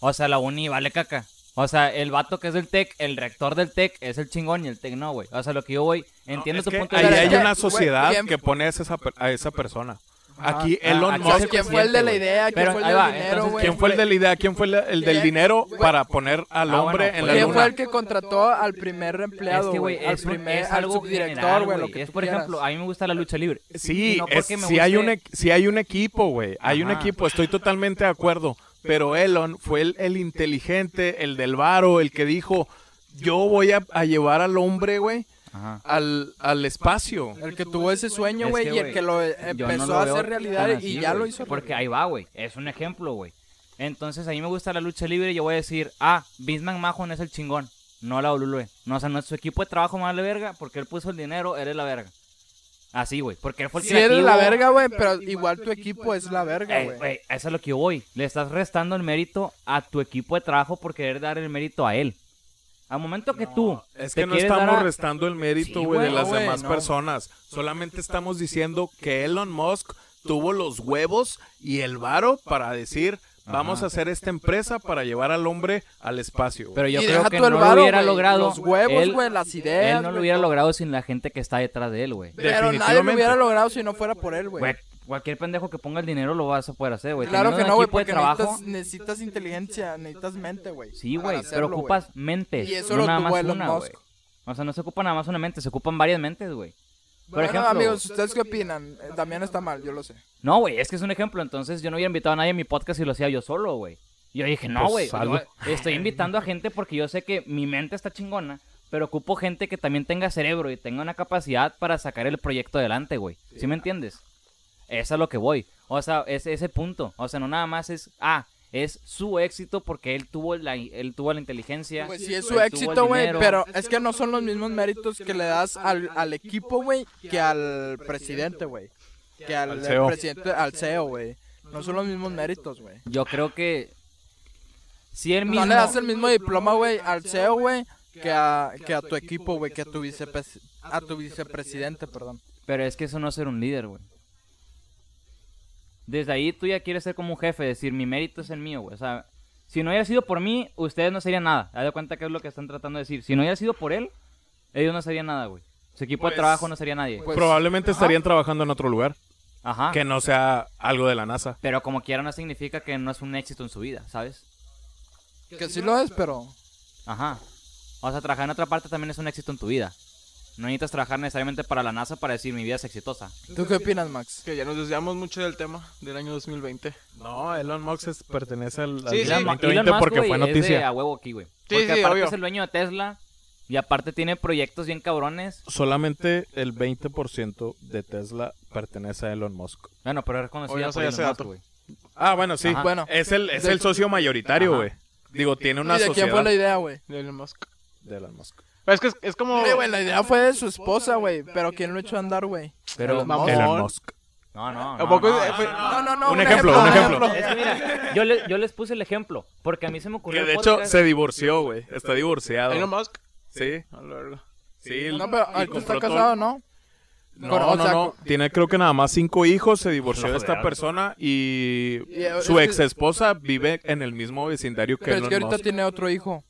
O sea, la uni vale caca. O sea, el vato que es del TEC, el rector del TEC es el chingón y el TEC no, güey. O sea, lo que yo voy, entiendo No, tu punto de ahí vista. hay que, una sociedad que pone a esa, per- a esa persona. Aquí Ah, Elon aquí Musk. ¿Quién fue el de la idea? ¿Quién Pero fue el ahí del va, dinero, güey? ¿Quién fue el de la idea? ¿Quién fue el, el del ¿Quién- dinero para poner al Ah, hombre bueno, en la ¿Quién luna? fue el que contrató al primer empleado, güey? Al primer, es al algo subdirector, güey, güey. lo que Es, tú por ejemplo, a mí me gusta la lucha libre. Sí, Y no es- porque me sí hay un, hay equipo, güey. Hay un equipo, estoy totalmente de acuerdo. Pero Elon fue el, el inteligente, el del varo, el que dijo, yo voy a, a llevar al hombre, güey. Al, al espacio. El que tuvo ese sueño, Es güey, que, y el que lo Yo empezó no lo a hacer realidad y ya lo hizo. Porque ahí va, güey. Es un ejemplo, güey. Entonces, a mí me gusta la lucha libre y yo voy a decir, ah, Vince McMahon es el chingón, no la WWE. No, o sea, no es su equipo de trabajo más de verga, porque él puso el dinero, eres la verga. Así, güey, porque él fue el Sí, eres la verga, güey, pero igual tu equipo es la verga, Eh, güey. güey, eso es lo que yo voy. Le estás restando el mérito a tu equipo de trabajo por querer dar el mérito a él. Al momento que tú Es que no estamos a- restando el mérito, Sí, güey, de güey, las no, güey, demás no. personas. Solamente estamos diciendo que Elon Musk tuvo los huevos y el varo para decir, vamos Ajá. a hacer esta empresa para llevar al hombre al espacio. güey. Pero yo y creo que no varo, lo hubiera güey, logrado. Los huevos, güey, las ideas. Él no lo hubiera todo. logrado sin la gente que está detrás de él, güey. Pero nadie lo hubiera logrado si no fuera por él, güey. Cualquier pendejo que ponga el dinero lo vas a poder hacer, güey. Claro Teniendo que no, güey, de porque trabajo. necesitas, necesitas inteligencia, necesitas mente, güey. Sí, güey, pero ocupas mentes. Y eso no lo nada tuvo más Elon una, Musk. güey. O sea, no se ocupa nada más una mente, se ocupan varias mentes, güey. Por Bueno, ejemplo, amigos, ¿ustedes qué opinan? Eh, Damián está mal, yo lo sé. No, güey, es que es un ejemplo. Entonces yo no hubiera invitado a nadie a mi podcast y lo hacía yo solo, güey. Yo dije, no, Pues, güey. salud. yo estoy invitando a gente porque yo sé que mi mente está chingona, pero ocupo gente que también tenga cerebro y tenga una capacidad para sacar el proyecto adelante, güey. ¿Sí me entiendes? Es a lo que voy. O sea, es ese punto. O sea, no nada más es, ah, es su éxito porque él tuvo la, él tuvo la inteligencia. Pues sí, es su éxito, güey, pero es que no son los mismos méritos que le das al, al equipo, güey, que al presidente, güey. Que al, Al CEO. presidente, al CEO, güey. No son los mismos méritos, güey. Yo creo que si él mismo... No le das el mismo diploma, güey, al CEO, güey, que a, que a tu equipo, güey, que a tu, vicepres- a tu vicepresidente, perdón. Pero es que eso no es ser un líder, güey. Desde ahí tú ya quieres ser como un jefe, decir, mi mérito es el mío, güey. O sea, si no hubiera sido por mí, ustedes no serían nada. Haz de cuenta que es lo que están tratando de decir. Si no hubiera sido por él, ellos no serían nada, güey. Su equipo Pues- de trabajo no sería nadie. Pues, Probablemente ajá. estarían trabajando en otro lugar, Ajá. que no sea algo de la NASA. Pero como quiera no significa que no es un éxito en su vida, ¿sabes? Que sí lo es, pero... Ajá. O sea, trabajar en otra parte también es un éxito en tu vida. No necesitas trabajar necesariamente para la NASA para decir mi vida es exitosa. ¿Tú qué opinas, Max? Que ya nos desviamos mucho del tema del año 2020. No, Elon Musk es- pertenece al, al Sí, sí. Elon, 2020 Elon Musk, porque fue es de noticia. a huevo aquí, güey. Sí, Porque sí, aparte obvio. es el dueño de Tesla y aparte tiene proyectos bien cabrones. Solamente el 20% de Tesla pertenece a Elon Musk. Bueno, pero es reconocido no por Elon Musk, güey. Ah, bueno, sí. Ajá. Bueno, Es el, es De- el socio mayoritario, güey. Digo, tiene una ¿y de sociedad quién fue la idea, güey? De Elon Musk. de Elon Musk. Pero es que es, es como... Sí, güey, la idea fue de su esposa, güey. Pero ¿quién lo echó a andar, güey? Pero Elon Musk. no, no, ¿A no, no, fue- no, no. No, no, no. Un ejemplo, un ejemplo. Es que mira, yo, le- yo les puse el ejemplo porque a mí se me ocurrió Que de hecho podcast. se divorció, güey. Está divorciado. Elon Musk? Sí, A sí. No, pero ahorita está casado, ¿no? No, Con- o no, sea, no. Tiene creo que nada más cinco hijos, se divorció de esta persona y eh, su es ex esposa vive en el mismo vecindario que Pero es Elon que ahorita Musk. tiene otro hijo.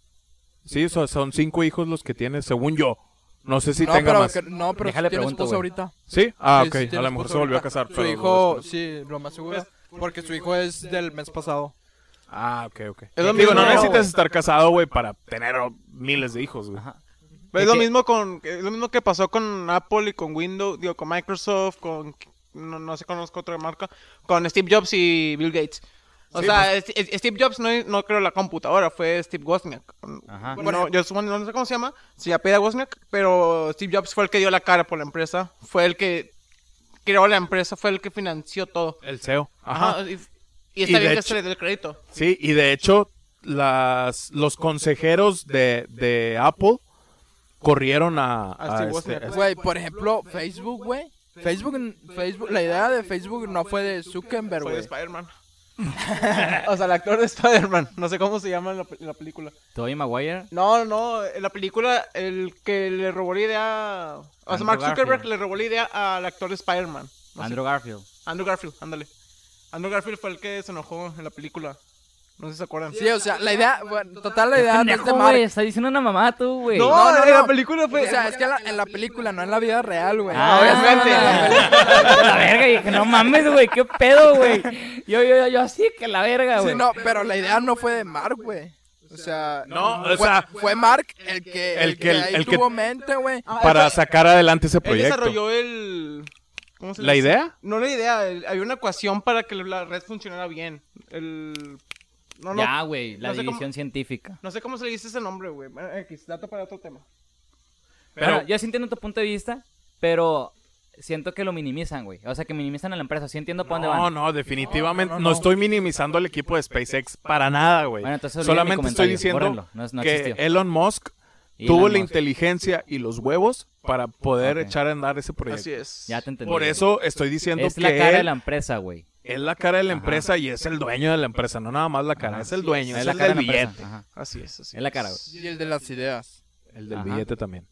Sí, so- son cinco hijos los que tiene, según yo. No sé si no, tenga pero, más. que- no, pero Déjale tiene pregunto, esposa güey. ahorita. ¿Sí? Ah, Sí, ok. sí, a tiene lo mejor se volvió a casar. Su pero hijo, sí, lo más seguro. Porque su hijo es del mes pasado. Ah, ok, ok. Es lo Digo, no mismo- necesitas estar casado, güey, para tener miles de hijos, güey. Ajá. Es Es lo que- mismo con es lo mismo que pasó con Apple y con Windows, digo, con Microsoft, con no, no sé conozco otra marca, con Steve Jobs y Bill Gates. O Sí, sea, es- es- Steve Jobs no, no creó la computadora, fue Steve Wozniak. Ajá. Bueno, yo supongo, no sé cómo se llama, se apela Wozniak, pero Steve Jobs fue el que dio la cara por la empresa, fue el que creó la empresa, fue el que financió todo. El CEO. Ajá. Ajá. Y, y está Y bien que hecho- se le dé el crédito. Sí, y de hecho, las, los consejeros de, de Apple corrieron a, A este- Güey, por ejemplo, Facebook, güey. Facebook, Facebook, la idea de Facebook no fue de Zuckerberg, Fue de güey. Spider-Man. o sea, el actor de Spider-Man. No sé cómo se llama en la, en la película. Tobey Maguire. No, no, en la película, el que le robó la idea. O sea, Andrew Mark Zuckerberg Garfield. le robó la idea al actor de Spider-Man. No sé. Andrew Garfield. Andrew Garfield, ándale. Andrew Garfield fue el que se enojó en la película. No sé si se acuerdan. Sí, o sea, la idea, bueno, total la idea no es de güey, está diciendo una mamá tú, güey. No, No, no, en la película fue. O sea, es que en la, en la película, no en la vida real, güey. Ah, obviamente. La verga, y dije, no mames, güey, qué pedo, güey. Yo, yo, yo así que la verga, Sí, güey. no, pero la idea no fue de Mark, güey. O sea, No, o fue, sea, fue Mark el que, el el que- que, ahí el que- tuvo mente, güey. para sacar adelante ese Él proyecto. desarrolló el. ¿Cómo se ¿La dice? idea? No la idea, el- había una ecuación para que la red funcionara bien. El. No, no, Ya, güey, la no sé cómo- división científica. no sé cómo se le dice ese nombre, güey. Bueno, X, dato para otro tema. Pero- Bueno, yo sí entiendo tu punto de vista, pero siento que lo minimizan, güey. O sea, que minimizan a la empresa. Sí entiendo para dónde No, van. no, definitivamente. No, No, no, no. estoy minimizando al equipo de SpaceX para nada, güey. Bueno, entonces Solamente estoy diciendo bórrenlo, no no que existió. Elon Musk Y tuvo la inteligencia y los huevos para poder echar a andar ese proyecto. Así es. Ya te entendí. Por eso estoy diciendo es que la cara de la empresa, güey. es la cara de la Ajá. empresa y es el dueño de la empresa, no nada más la cara, Ajá. es el dueño, Es es, la el cara del de la empresa. billete. Ajá. Así es, así Es la cara, güey. Y el de las ideas. El del Ajá. billete también.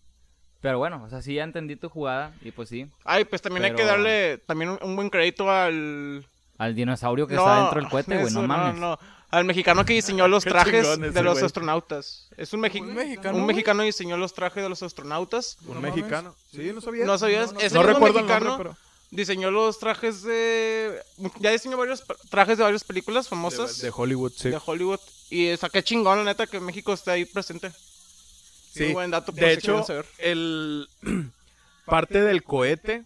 Pero bueno, o sea, sí ya entendí tu jugada y pues sí. Ay, pues también hay que darle también un, buen crédito al... Al dinosaurio que No, está dentro del cohete, güey, no mames. no, Al mexicano que diseñó los trajes de los güey. astronautas. Es un, mexi- ¿Un mexicano, Un güey? mexicano diseñó los trajes de los astronautas. Un No mexicano. Sí, no sabía. ¿No sabías? no, Ese No mismo recuerdo el mexicano nombre, pero diseñó los trajes de... Ya diseñó varios trajes de varias películas famosas de Hollywood, sí. de Hollywood. Y qué chingón, la neta, que México esté ahí presente. Sí. Muy buen dato De hecho, el parte del cohete,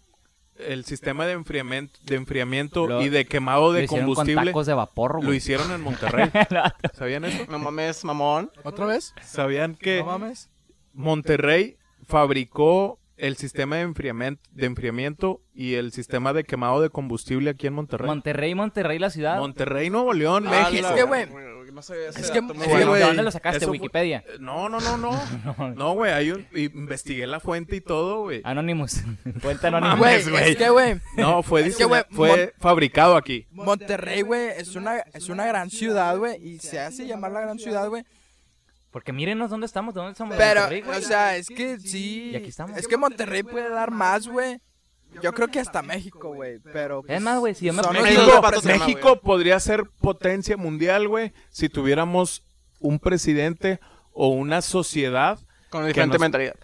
el sistema de enfriamiento, de enfriamiento Lo- y de quemado Lo de hicieron con combustible tacos de vapor, güey. lo hicieron en Monterrey. ¿Sabían eso? No mames, mamón. ¿Otra vez? ¿Sabían que No mames. Monterrey fabricó el sistema de enfriamiento, de enfriamiento y el sistema de quemado de combustible aquí en Monterrey? Monterrey, Monterrey, la ciudad. Monterrey, Nuevo León, Ah, México. Es que, güey, es que- dato, muy es ¿De que, bueno. güey, dónde lo sacaste? eso fue- Wikipedia. No, no, no, no. No, güey, hay un... Investigué la fuente y todo, güey. Anonymous. Cuenta Anonymous. Güey, mames, güey. es que, güey, No, fue, Es que, fue fabricado aquí. Monterrey, güey, es una, es una gran ciudad, güey, y se hace llamar la gran ciudad, güey. Porque mírenos dónde estamos, dónde estamos. Pero, Monterrey, o sea, es que sí. Y aquí estamos. Es que Monterrey puede dar más, güey. Yo creo que hasta México, güey, pero... pues, Es más, güey, si yo me pongo- México- podría ser potencia mundial, güey, si tuviéramos un presidente o una sociedad. Con diferente nos- mentalidad.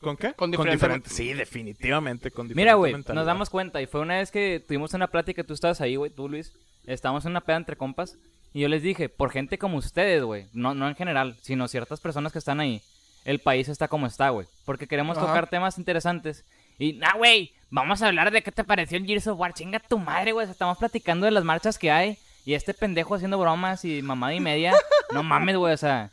¿Con qué? Con diferente- Sí, definitivamente, con diferente Mira, güey, nos damos cuenta. Y fue una vez que tuvimos una plática, tú estabas ahí, güey, tú, Luis. Estábamos en una peda entre compas. Y yo les dije, por gente como ustedes, güey. No, no en general, sino ciertas personas que están ahí. El país está como está, güey. Porque queremos Ajá. tocar temas interesantes. Y, nah, güey, vamos a hablar de qué te pareció el Gears of War. Chinga tu madre, güey. Estamos platicando de las marchas que hay. Y este pendejo haciendo bromas y mamada y media. no mames, güey, o sea.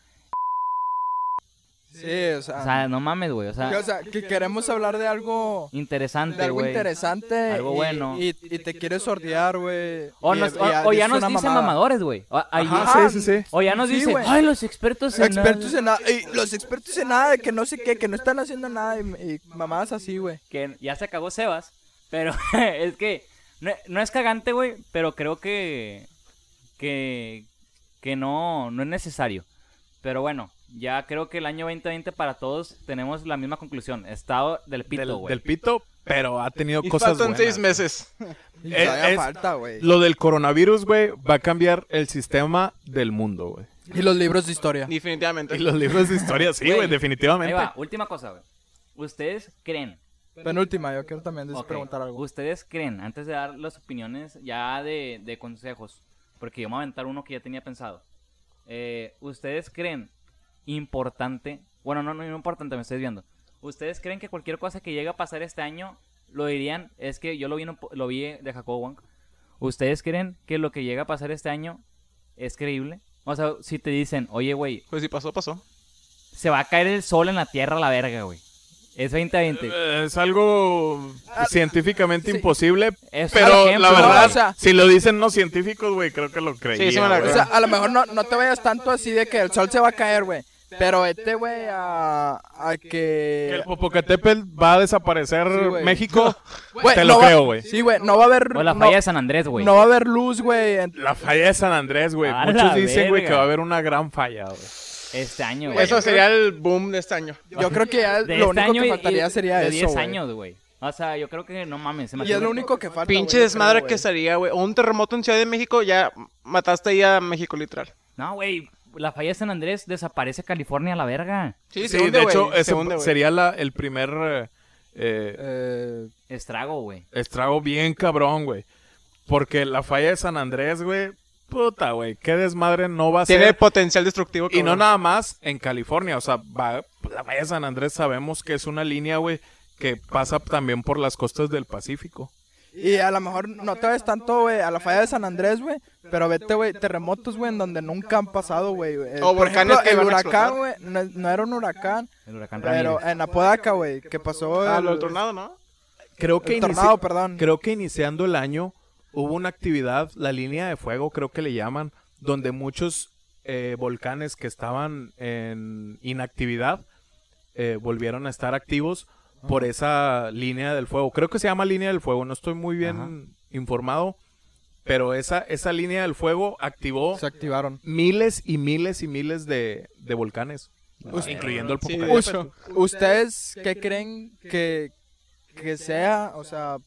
Sí, o sea... O sea, no mames, güey. O que, sea, o sea, que queremos hablar de algo... De interesante, algo güey. interesante. Algo y- bueno. Y, y te quieres sordear, güey. O, nos- o- o ya nos dicen mamada. mamadores, güey. Sí, sí, sí. o ya nos Sí, dicen, ay, los expertos en... Expertos en nada. y los expertos en nada, de que no sé qué, que no están haciendo nada. Y, y mamadas así, güey. Que ya se acabó Sebas. Pero es que no, no es cagante, güey, pero creo que... Que... Que no, no es necesario. Pero bueno, ya creo que el año 2020 para todos tenemos la misma conclusión. Estado del pito, güey. del pito, pero ha tenido Y cosas faltan buenas. seis meses. Todavía es- falta, güey. Lo del coronavirus, güey, va a cambiar el sistema del mundo, güey. Y los libros de historia. Definitivamente. Y los libros de historia, sí, güey, definitivamente. Ahí va, última cosa, güey. ¿Ustedes creen? Penúltima, yo quiero también preguntar algo. ¿Ustedes creen, antes de dar las opiniones ya de, de consejos, porque yo me voy a aventar uno que ya tenía pensado, eh, ¿ustedes creen importante, bueno, no, no, no importante, me estoy viendo, ¿ustedes creen que cualquier cosa que llegue a pasar este año lo dirían? Es que yo lo vi, lo vi de Jacobo Wong. ¿Ustedes creen que lo que llega a pasar este año es creíble? O sea, si te dicen, oye, güey, Pues si pasó, pasó. se va a caer el sol en la tierra a la verga, güey. Es 2020. Eh, Es algo científicamente sí. imposible, Es pero ejemplo, la verdad, O sea- si lo dicen no científicos, güey, creo que lo creía. sí güey. O sea, a lo mejor no, no te vayas tanto así de que el sol se va a caer, güey. Pero vete, güey, a, a que que... el Popocatépetl va a desaparecer Sí. México, te no lo va- creo, güey. Sí, güey, no va a haber... O la no- falla de San Andrés, güey. No va a haber luz, güey. en- La falla de San Andrés, güey. Muchos dicen, güey, que va a haber una gran falla, güey. Este año, güey. Eso sería el boom de este año. Yo creo que ya de lo este único año que faltaría y sería de eso, 10 güey. años, güey. O sea, yo creo que no mames. Se me Y es lo único que falta, Pinche desmadre creo, que sería, güey. O un terremoto en Ciudad de México, ya mataste ahí a México, literal. No, güey. La falla de San Andrés desaparece California a la verga. Sí, Sí, hunde, de hecho, se ese hunde, sería la, el primer eh, eh, Estrago, güey. estrago bien cabrón, güey. Porque la falla de San Andrés, güey, puta, güey, qué desmadre no va a Tiene ser. potencial destructivo. Y no nada más en California, o sea, va- la falla de San Andrés sabemos que es una línea, güey, que pasa también por las costas del Pacífico. Y a lo mejor no te ves tanto, güey, a la falla de San Andrés, güey. Pero vete, güey, terremotos, güey, en donde nunca han pasado, güey. O por volcanes ejemplo, que el huracán, güey, no, no era un huracán, El huracán pero Ramírez. en Apodaca, güey, que pasó Ah, el, lo del tornado, ¿no? Creo el tornado, perdón. Creo que iniciando el año hubo una actividad, la línea de fuego creo que le llaman, donde muchos eh, volcanes que estaban en inactividad eh, volvieron a estar activos por esa línea del fuego. Creo que se llama línea del fuego, no estoy muy bien Ajá. informado, pero esa, esa línea del fuego activó Se activaron. miles y miles y miles de, de volcanes, Us- incluyendo el Sí, Popocatépetl. Us- ¿Ustedes qué creen que, que sea, o sea,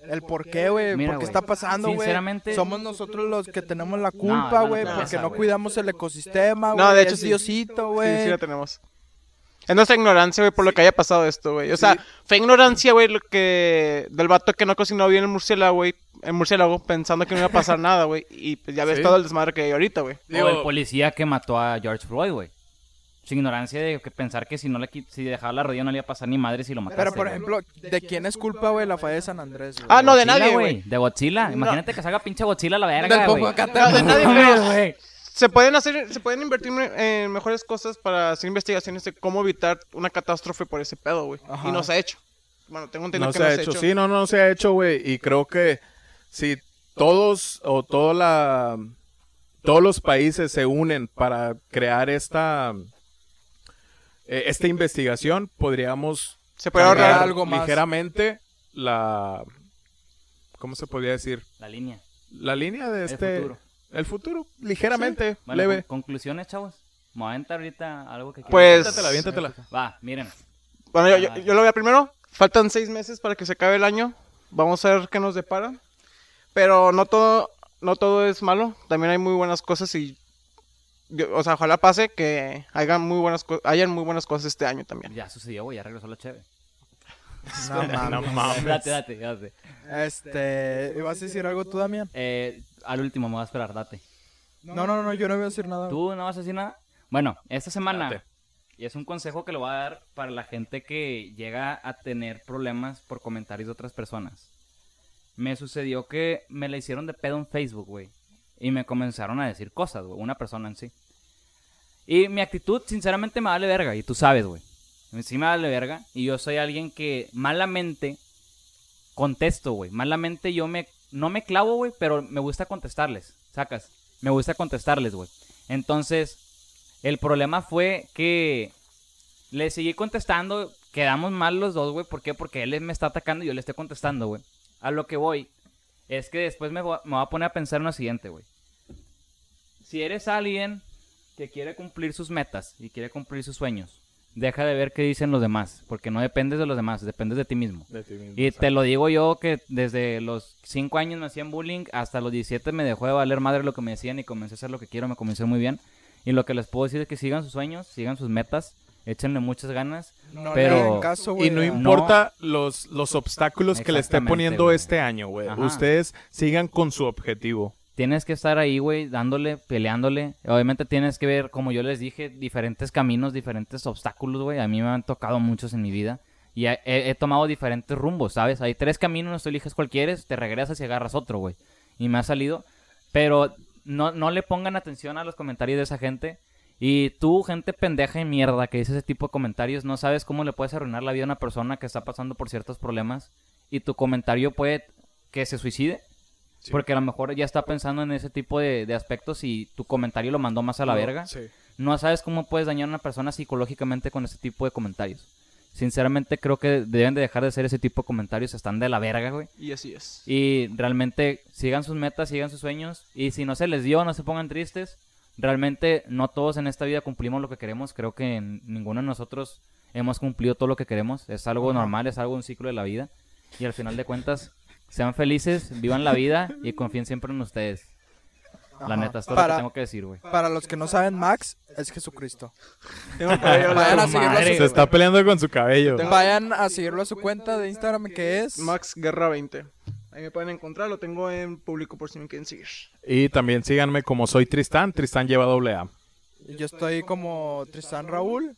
el por qué, güey? ¿Por qué está pasando, güey? sinceramente- Somos nosotros los que tenemos la culpa, no, güey, no, porque no, cuidamos el ecosistema, güey. No, de hecho es sí. Diosito, Sí, güey. sí la tenemos. Es nuestra ignorancia, güey, por lo que haya pasado esto, güey. O sea, fue ignorancia, güey, lo que... Del vato que no cocinó bien el murciélago, güey. El murciélago pensando que no iba a pasar nada, güey. Y pues ya ves Sí. todo el desmadre que hay ahorita, güey. O el policía que mató a George Floyd, güey. Sin ignorancia de que pensar que si no le si dejaba la rodilla no le iba a pasar ni madre si lo mataste. Pero, por ejemplo, ¿de quién es culpa, güey, la falla de San Andrés? Ah, no, de Godzilla, nadie, güey. De Godzilla. Imagínate que salga pinche Godzilla a la verga, güey. No, de nadie, No, güey. Se pueden hacer, se pueden invertir en mejores cosas para hacer investigaciones de cómo evitar una catástrofe por ese pedo, güey. Y no se ha hecho. Bueno, tengo entendido no que se no ha hecho. Sí, no, no se ha hecho, güey. Y creo que si todos o toda la todos los países se unen para crear esta eh, esta investigación, podríamos Se puede ahorrar algo más. ligeramente la ¿cómo se podría decir? La línea. La línea de El este futuro. El futuro, ligeramente, Bueno, leve. con- conclusiones, chavos. Me voy a aventar ahorita algo que quiero- Pues- Viéntatela, viéntatela. Va, miren. Bueno, yo, yo, yo lo voy a primero. Faltan seis meses para que se acabe el año. Vamos a ver qué nos depara. Pero no todo, no todo es malo. También hay muy buenas cosas y... yo- o sea, ojalá pase que hagan muy buenas co- hayan muy buenas cosas este año también. Ya sucedió, güey. Ya regresó la cheve. No mames. No mames. Date, date, date. Este, ¿ibas a decir algo tú, Damián? Eh, al último me voy a esperar, date. No, no, no, yo no voy a decir nada. ¿Tú no vas a decir nada? Bueno, esta semana, Date. y es un consejo que le voy a dar para la gente que llega a tener problemas por comentarios de otras personas. Me sucedió que me la hicieron de pedo en Facebook, güey. Y me comenzaron a decir cosas, güey. Una persona en sí. Y mi actitud, sinceramente, me vale verga. Y tú sabes, güey. Sí me vale verga. Y yo soy alguien que malamente contesto, güey. Malamente yo me... No me clavo, güey, pero me gusta contestarles. Sacas. Me gusta contestarles, güey. Entonces, el problema fue que le seguí contestando. Quedamos mal los dos, güey. ¿Por qué? Porque él me está atacando y yo le estoy contestando, güey. A lo que voy es que después me voy a poner a pensar en lo siguiente, güey. Si eres alguien que quiere cumplir sus metas y quiere cumplir sus sueños, deja de ver qué dicen los demás, porque no dependes de los demás, dependes de ti mismo. De ti mismo, Y exacto. te lo digo yo que desde los 5 años me hacían bullying, hasta los 17 me dejó de valer madre lo que me decían y comencé a hacer lo que quiero, me comencé muy bien. Y lo que les puedo decir es que sigan sus sueños, sigan sus metas, échenle muchas ganas. No Pero- caso, güey. Y no importa los, los obstáculos que le esté poniendo este año, güey. Ustedes sigan con su objetivo. Tienes que estar ahí, güey, dándole, peleándole. Obviamente tienes que ver, como yo les dije, diferentes caminos, diferentes obstáculos, güey. A mí me han tocado muchos en mi vida. Y he, tomado diferentes rumbos, ¿sabes? Hay tres caminos, tú eliges cuál quieres, te regresas y agarras otro, güey. Y me ha salido. Pero no, no le pongan atención a los comentarios de esa gente. Y tú, gente pendeja y mierda que dice ese tipo de comentarios, no sabes cómo le puedes arruinar la vida a una persona que está pasando por ciertos problemas. Y tu comentario puede que se suicide. Sí. Porque a lo mejor ya está pensando en ese tipo de, de aspectos y tu comentario lo mandó más a la No, verga. Sí. No sabes cómo puedes dañar a una persona psicológicamente con ese tipo de comentarios. Sinceramente creo que deben de dejar de hacer ese tipo de comentarios. Están de la verga, güey. Y así es. Y realmente sigan sus metas, sigan sus sueños. Y si no se les dio, no se pongan tristes. Realmente no todos en esta vida cumplimos lo que queremos. Creo que ninguno de nosotros hemos cumplido todo lo que queremos. Es algo normal, es algo un ciclo de la vida. Y al final de cuentas, sean felices, vivan la vida y confíen siempre en ustedes. La Ajá. neta, es todo lo que tengo que decir, güey. Para los que no saben, Max es Jesucristo. Tengo el cabello Vayan a seguirlo a su- Se está peleando con su cabello. Vayan a seguirlo a su cuenta de Instagram que es Max Guerra 20. Ahí me pueden encontrar, lo tengo en público por si me quieren seguir. Y también síganme como soy Tristán. Tristán lleva doble A. Yo estoy como Tristan Raúl.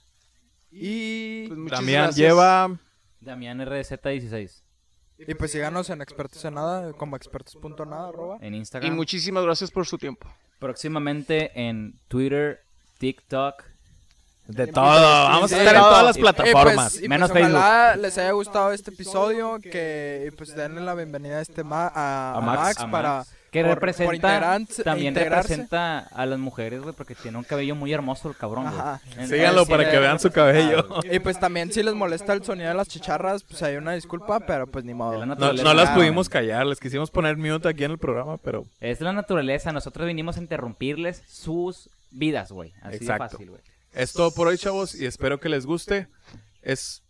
Y, Pues Damián gracias. lleva Damián RZ16 y pues síganos en Expertos en Nada, como expertos.nada, arroba. en Y Instagram. muchísimas gracias por su tiempo. Próximamente en Twitter, TikTok. de todo. Vamos a Sí, estar en todas las Y- plataformas. Y pues, y Menos pues ojalá les haya gustado este episodio, que y pues denle la bienvenida a este ma- a, A a Max. Max, A para Max, que por- representa también representa a las mujeres, güey, porque tiene un cabello muy hermoso el cabrón. Ajá. Síganlo sí para que vean su cabello. güey. Y pues también si les molesta el sonido de las chicharras, pues hay una disculpa, pero pues ni modo. La No, las pudimos callar. Les quisimos poner mute aquí en el programa, pero Es la naturaleza. Nosotros vinimos a interrumpirles sus vidas, güey. Así Exacto. de fácil, güey. es todo por hoy, chavos. Y espero que les guste. Es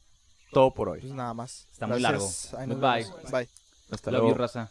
todo por hoy. Pues nada más. Está muy largo. Vemos. Bye. Hasta Love luego. you, raza.